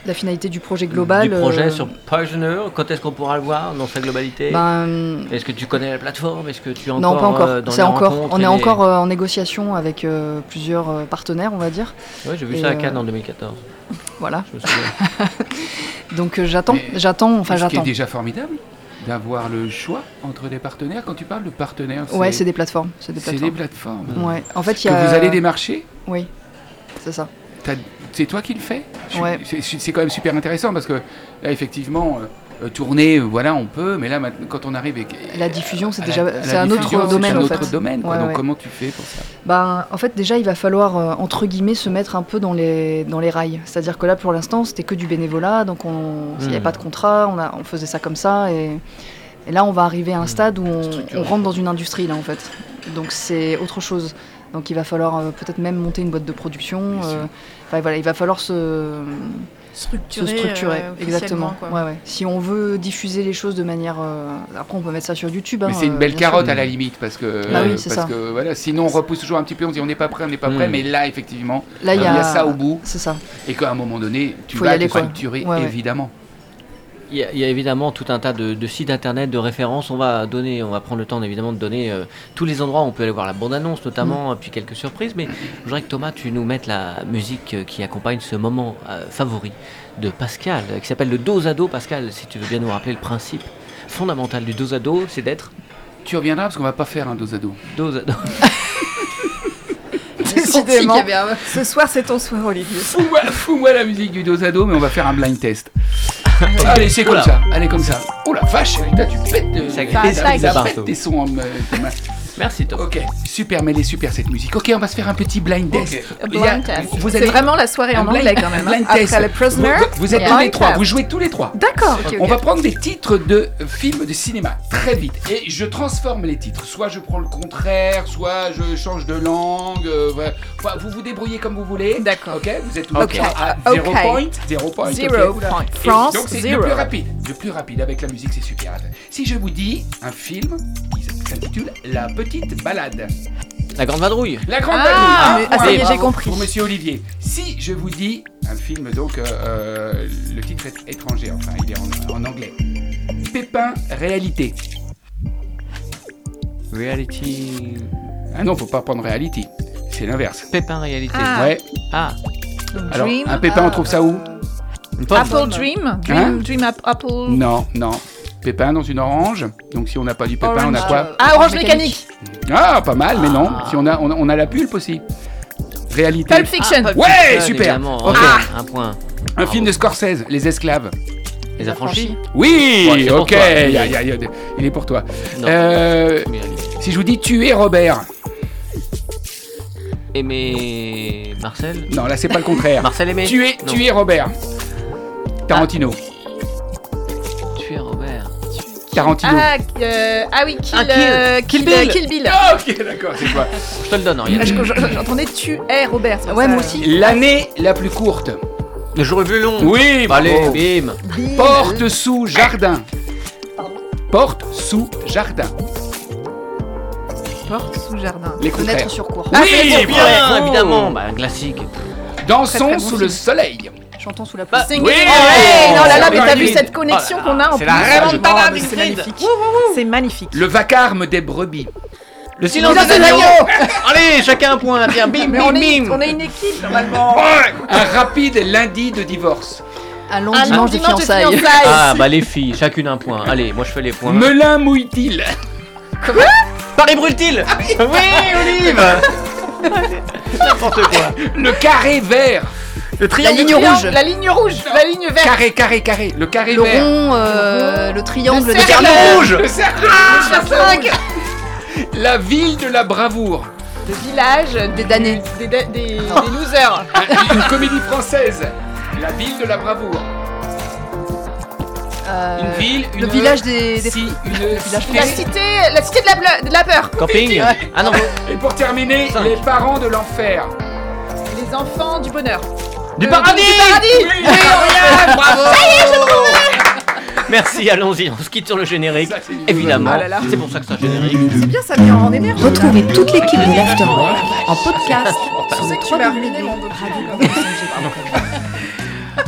Speaker 3: la finalité du projet global.
Speaker 2: Du projet
Speaker 3: euh,
Speaker 2: sur Poisoner, quand est-ce qu'on pourra le voir dans sa globalité
Speaker 3: ben,
Speaker 2: Est-ce que tu connais la plateforme Est-ce que tu es encore
Speaker 3: Non, pas encore.
Speaker 2: euh, dans
Speaker 3: C'est
Speaker 2: les
Speaker 3: encore.
Speaker 2: rencontres
Speaker 3: On est
Speaker 2: les-
Speaker 3: encore euh, en négociation avec euh, plusieurs euh, partenaires, on va dire.
Speaker 2: Ouais, j'ai vu
Speaker 3: et,
Speaker 2: ça à Cannes en 2014.
Speaker 3: Voilà.
Speaker 2: Je me souviens.
Speaker 3: Donc euh, j'attends,
Speaker 4: Mais-
Speaker 3: j'attends, enfin
Speaker 4: ce qui est
Speaker 3: j'attends.
Speaker 4: déjà formidable, d'avoir le choix entre des partenaires. Quand tu parles de partenaires,
Speaker 3: Ouais, c'est des plateformes. C'est des
Speaker 4: c'est
Speaker 3: plateformes.
Speaker 4: des plateformes.
Speaker 3: Ouais. En fait, il y
Speaker 4: Que
Speaker 3: a.
Speaker 4: vous allez démarcher,
Speaker 3: Oui. C'est ça.
Speaker 4: C'est toi qui le fais
Speaker 3: Ouais.
Speaker 4: C'est quand même super intéressant parce que là, effectivement, euh, euh, tourner, euh, voilà, on peut, mais là, quand on arrive avec.
Speaker 3: La diffusion, c'est déjà, c'est un autre domaine
Speaker 4: c'est un
Speaker 3: en
Speaker 4: autre
Speaker 3: fait.
Speaker 4: domaine. quoi.
Speaker 3: Ouais,
Speaker 4: Donc
Speaker 3: ouais.
Speaker 4: comment tu fais pour ça?
Speaker 3: Ben, en fait, déjà, il va falloir, euh, entre guillemets, se mettre un peu dans les, dans les rails. C'est-à-dire que là, pour l'instant, c'était que du bénévolat, donc on- il n'y avait
Speaker 2: Hmm.
Speaker 3: pas de contrat, on, a, on faisait ça comme ça, et, et là, on va arriver à un
Speaker 2: Hmm.
Speaker 3: stade où on, rentre dans une industrie, là, en fait. Donc c'est autre chose. Donc il va falloir euh, peut-être même monter une boîte de production. Euh, enfin, voilà, il va falloir se, se
Speaker 5: Structuré,
Speaker 3: structurer.
Speaker 5: euh,
Speaker 3: exactement.
Speaker 5: officiellement, quoi.
Speaker 3: Ouais, ouais. Si on veut diffuser les choses de manière. euh, Après, on peut mettre ça sur YouTube.
Speaker 4: Mais
Speaker 3: hein,
Speaker 4: c'est une
Speaker 3: euh,
Speaker 4: belle
Speaker 3: sûr.
Speaker 4: carotte à la limite parce que
Speaker 3: Bah oui,
Speaker 4: euh, parce
Speaker 3: ça.
Speaker 4: que voilà sinon on repousse toujours un petit peu on se dit on n'est pas prêt on n'est pas prêt
Speaker 2: Mm.
Speaker 4: mais là effectivement
Speaker 3: Là, il y a,
Speaker 4: ça au bout
Speaker 3: C'est ça.
Speaker 4: et qu'à un moment donné tu
Speaker 3: Faut y
Speaker 4: vas
Speaker 3: aller,
Speaker 4: te
Speaker 3: quoi.
Speaker 4: structurer
Speaker 3: Ouais, ouais.
Speaker 4: évidemment
Speaker 2: Il y, a, il y a évidemment tout un tas de, de sites internet, de références. On va donner, on va prendre le temps évidemment de donner euh, tous les endroits où on peut aller voir la bande-annonce notamment, et puis quelques surprises. Mais je voudrais que Thomas, tu nous mettes la musique euh, qui accompagne ce moment euh, favori de Pascal, qui s'appelle le dos à dos. Pascal, si tu veux bien nous rappeler le principe fondamental du dos à dos, c'est d'être
Speaker 4: tu reviendras parce qu'on va pas faire un dos à dos
Speaker 2: dos à dos.
Speaker 5: Décidément. Ce soir, c'est ton soir, Olivier.
Speaker 4: fous-moi fous-moi la musique du dos à dos mais on va faire un blind test allez c'est comme ça. Allez comme ça. Oh la vache tu pètes euh,
Speaker 2: Ça
Speaker 4: pète tes sons euh.
Speaker 2: Merci Thomas.
Speaker 4: ok super mêlée super cette musique ok on va se faire un petit blind test a-
Speaker 5: Blind test.
Speaker 4: vous
Speaker 5: C'est
Speaker 4: allez
Speaker 5: vraiment la soirée
Speaker 4: un
Speaker 5: en
Speaker 4: blind-
Speaker 5: anglais quand même.
Speaker 4: blind
Speaker 5: hein.
Speaker 4: test.
Speaker 5: Après le Prisoner.
Speaker 4: vous, vous êtes tous les trois
Speaker 5: test.
Speaker 4: vous jouez tous les trois
Speaker 5: D'accord.
Speaker 4: On va prendre des titres de films de cinéma très vite et je transforme les titres. Soit je prends le contraire, soit je change de langue. euh. Enfin, vous vous débrouillez comme vous voulez.
Speaker 5: D'accord.
Speaker 4: Ok, vous êtes tous les trois à zéro point. Zéro point.
Speaker 5: Zero point.
Speaker 4: Et
Speaker 5: France,
Speaker 4: donc c'est le plus rapide. Le plus rapide avec la musique, c'est super. Si je vous dis un film s'intitule La petite balade.
Speaker 2: La grande vadrouille.
Speaker 4: La grande
Speaker 5: Ah,
Speaker 4: Un
Speaker 5: ah, ça y est, j'ai compris.
Speaker 4: Pour Monsieur Olivier. Si je vous dis un film, donc euh, euh, le titre est étranger, enfin il est en, en anglais. Pépin réalité.
Speaker 2: Reality.
Speaker 4: Ah non, faut pas prendre reality. C'est l'inverse.
Speaker 2: Pépin réalité.
Speaker 5: Ah.
Speaker 4: Ouais.
Speaker 2: Ah.
Speaker 4: Alors,
Speaker 5: Dream,
Speaker 4: un pépin, on trouve ça où?
Speaker 5: Apple Dream. Dream,
Speaker 4: Hein?
Speaker 5: Dream Ap- Apple.
Speaker 4: Non, non. Pépin dans une orange. Donc si on n'a pas du pépin, on a quoi
Speaker 5: Ah, Orange Mécanique.
Speaker 4: Ah, pas mal, mais non.
Speaker 2: Ah.
Speaker 4: Si on a, on a, on a la pulpe aussi. Réalité.
Speaker 5: Pulp Fiction.
Speaker 2: Pulp
Speaker 4: Ouais,
Speaker 2: Fiction,
Speaker 4: super.
Speaker 2: Ah, Un point.
Speaker 4: Un film de Scorsese, Les Esclaves.
Speaker 2: Les affranchis
Speaker 4: Oui, ok.
Speaker 2: toi.
Speaker 4: y a- y a- y a- il est pour toi.
Speaker 2: Non.
Speaker 4: Euh, si je vous dis tuer Robert.
Speaker 2: Aimé Marcel?
Speaker 4: Non, là c'est pas le contraire.
Speaker 2: Marcel Aimé
Speaker 4: tuer,
Speaker 2: Non.
Speaker 4: tuer Robert. Tarantino. Tarantino.
Speaker 5: Ah, euh, ah oui, Kill,
Speaker 2: Ah, Kill-
Speaker 5: euh,
Speaker 2: Kill
Speaker 5: euh,
Speaker 2: Bill.
Speaker 5: Kill Bill.
Speaker 4: Ah, ok, d'accord, c'est quoi
Speaker 2: Je te le donne, rien.
Speaker 5: Ah, je- je- J'entendais tu es Robert. c'est pour
Speaker 3: Ouais,
Speaker 5: ça.
Speaker 3: moi aussi.
Speaker 4: L'année la plus courte.
Speaker 2: Le jour le plus long.
Speaker 4: Oui,
Speaker 2: Allez,
Speaker 4: bravo.
Speaker 2: bim.
Speaker 5: Bill.
Speaker 4: Porte sous jardin. Porte sous jardin.
Speaker 5: Porte sous jardin.
Speaker 4: Les contraires.
Speaker 3: Fenêtre sur cours.
Speaker 5: Ah,
Speaker 4: oui,
Speaker 5: c'est
Speaker 2: Bien,
Speaker 4: bravo.
Speaker 2: évidemment. Bah, un classique.
Speaker 4: Dansons
Speaker 5: Très, très bon
Speaker 4: sous
Speaker 5: film.
Speaker 4: le soleil.
Speaker 3: Chantons sous la
Speaker 2: Bah,
Speaker 3: pluie.
Speaker 5: Singing
Speaker 4: Oui.
Speaker 5: rain. Oh là là, mais t'as vu cette connexion
Speaker 2: Oh
Speaker 5: qu'on a en
Speaker 2: c'est
Speaker 5: plus
Speaker 2: la reine
Speaker 5: Oh, mais C'est magnifique. C'est magnifique.
Speaker 4: Le vacarme des brebis.
Speaker 2: Le silence des agneaux. Allez, chacun un point. Tiens, bim, bim,
Speaker 5: on est,
Speaker 2: bim.
Speaker 5: on est une équipe normalement.
Speaker 4: Un rapide lundi de divorce.
Speaker 3: Un long
Speaker 5: Un
Speaker 3: dimanche de fiançailles.
Speaker 2: Ah, bah les filles, chacune un point. Allez, moi je fais les points.
Speaker 4: Melun mouille-t-il
Speaker 2: Paris brûle-t-il Oui, Olive N'importe quoi.
Speaker 4: Le carré vert.
Speaker 2: Le
Speaker 3: La
Speaker 2: triangle.
Speaker 3: ligne rouge.
Speaker 5: La ligne rouge, la ligne verte.
Speaker 4: Carré, carré, carré. Le carré
Speaker 3: Le
Speaker 4: vert.
Speaker 3: rond, euh, le triangle,
Speaker 5: Le
Speaker 3: le
Speaker 5: cercle.
Speaker 3: cercle.
Speaker 2: rouge
Speaker 4: Le cercle. La ville de la bravoure.
Speaker 5: Le village
Speaker 3: Des damnés.
Speaker 5: Des, des, des, des losers.
Speaker 4: Un- Une comédie française. La ville de la bravoure.
Speaker 3: Euh,
Speaker 4: Une ville, une
Speaker 3: Le village des. des-
Speaker 4: Si, une
Speaker 3: village
Speaker 5: La
Speaker 4: cité.
Speaker 5: la cité de la, de la peur.
Speaker 2: Camping Ah non,
Speaker 4: Et pour terminer,
Speaker 2: Cinq.
Speaker 4: les parents de l'enfer.
Speaker 5: Les enfants du bonheur.
Speaker 2: Du
Speaker 5: Euh,
Speaker 2: paradis
Speaker 5: Du paradis.
Speaker 4: Oui, Oriane, bravo
Speaker 2: Merci, allons-y, on se quitte sur le générique.
Speaker 4: Ça,
Speaker 2: Évidemment,
Speaker 5: là.
Speaker 2: c'est pour ça que c'est un générique.
Speaker 5: C'est bien, ça met en énergie. là.
Speaker 1: Retrouvez toute l'équipe de l'Afterwork en podcast sur
Speaker 5: Je
Speaker 1: le.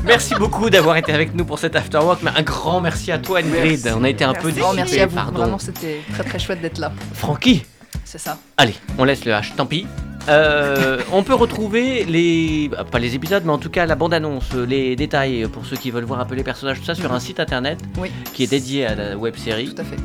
Speaker 2: Merci beaucoup d'avoir été avec nous pour cet afterwork, mais un grand merci à toi Ingrid.
Speaker 4: Merci.
Speaker 2: On a été un peu
Speaker 5: Merci.
Speaker 2: dissipés,
Speaker 3: merci à vous.
Speaker 2: pardon.
Speaker 3: Vraiment, c'était très très chouette d'être là.
Speaker 2: Francky,
Speaker 3: C'est ça.
Speaker 2: allez, on laisse le H, tant pis. Euh, on peut retrouver les, bah, pas les épisodes, mais en tout cas la bande-annonce, les détails pour ceux qui veulent voir un peu les personnages, tout ça sur un site internet
Speaker 3: Oui.
Speaker 2: qui est dédié à la web série.
Speaker 3: Tout à fait.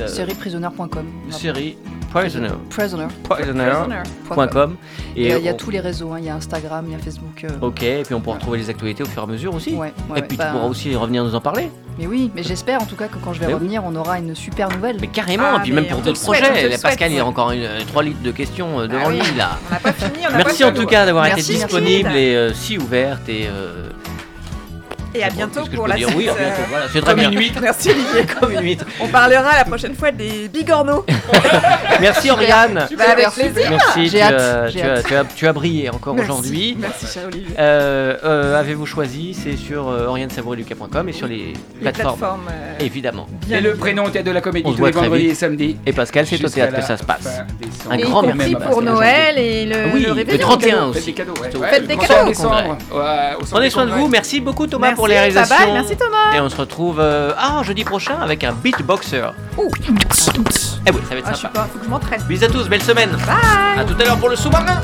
Speaker 2: Euh,
Speaker 3: Sérieprisoner.com.
Speaker 2: série Prisoner.
Speaker 3: Prisoner.
Speaker 2: Prisoner.com.
Speaker 3: Et euh, il y a
Speaker 2: on-
Speaker 3: tous les réseaux. hein. Il y a Instagram, il y a Facebook. euh,
Speaker 2: Ok, et puis on pourra retrouver les actualités au fur et à mesure aussi.
Speaker 3: Ouais, ouais,
Speaker 2: et puis
Speaker 3: Bah,
Speaker 2: tu pourras aussi revenir nous en parler.
Speaker 3: Mais oui, mais j'espère en tout cas que quand je vais
Speaker 2: Mais oui.
Speaker 3: revenir, on aura une super nouvelle.
Speaker 2: Mais carrément,
Speaker 5: Ah,
Speaker 2: et puis même pour d'autres projets. Pascal, il y a encore une, 3 litres de questions euh, devant
Speaker 5: Ah oui.
Speaker 2: lui là.
Speaker 5: On n'a pas fini, on
Speaker 2: Merci
Speaker 5: pas
Speaker 2: en tout cas d'avoir été disponible et euh, si ouverte et. Euh,
Speaker 5: Et à bientôt pour la suite.
Speaker 2: Oui,
Speaker 5: euh,
Speaker 2: Voilà, c'est très bien.
Speaker 4: une huître.
Speaker 5: Merci Olivier.
Speaker 2: Comme une huître.
Speaker 5: On parlera la prochaine fois des bigorneaux.
Speaker 2: Merci Oriane.
Speaker 5: Bah, avec plaisir.
Speaker 2: Merci,
Speaker 3: J'ai
Speaker 2: tu,
Speaker 3: hâte,
Speaker 2: as, tu, as,
Speaker 3: hâte.
Speaker 2: tu, as, tu as brillé encore aujourd'hui.
Speaker 5: Merci cher Olivier.
Speaker 2: Euh, euh, Avez-vous choisi? C'est sur euh, orianesavoureluca.com et sur les
Speaker 5: Les
Speaker 2: plateformes.
Speaker 5: plateformes. euh,
Speaker 2: Évidemment.
Speaker 5: bien
Speaker 4: Et le prénom au théâtre de la comédie tous les vendredis et samedis.
Speaker 2: Et Pascal, c'est au théâtre que ça se passe. Un grand merci,
Speaker 5: pour Noël et le,
Speaker 2: Oui,
Speaker 5: le
Speaker 2: le
Speaker 5: réveillon.
Speaker 2: 31
Speaker 4: Faites
Speaker 2: aussi. Faites
Speaker 5: des cadeaux.
Speaker 4: 31 décembre. Ouais, au centre
Speaker 2: Prenez soin de vous. Merci beaucoup Thomas pour les
Speaker 5: bye
Speaker 2: réalisations.
Speaker 5: bye, merci Thomas.
Speaker 2: Et on se retrouve euh, ah, jeudi prochain avec un beatboxer.
Speaker 5: Ouh.
Speaker 2: Eh oui, ça va être
Speaker 5: Ah, je sais
Speaker 2: sympa.
Speaker 5: pas, faut que je m'entraîne.
Speaker 2: Bisous à tous, belle semaine.
Speaker 5: Bye.
Speaker 2: À tout à l'heure pour le sous-marin.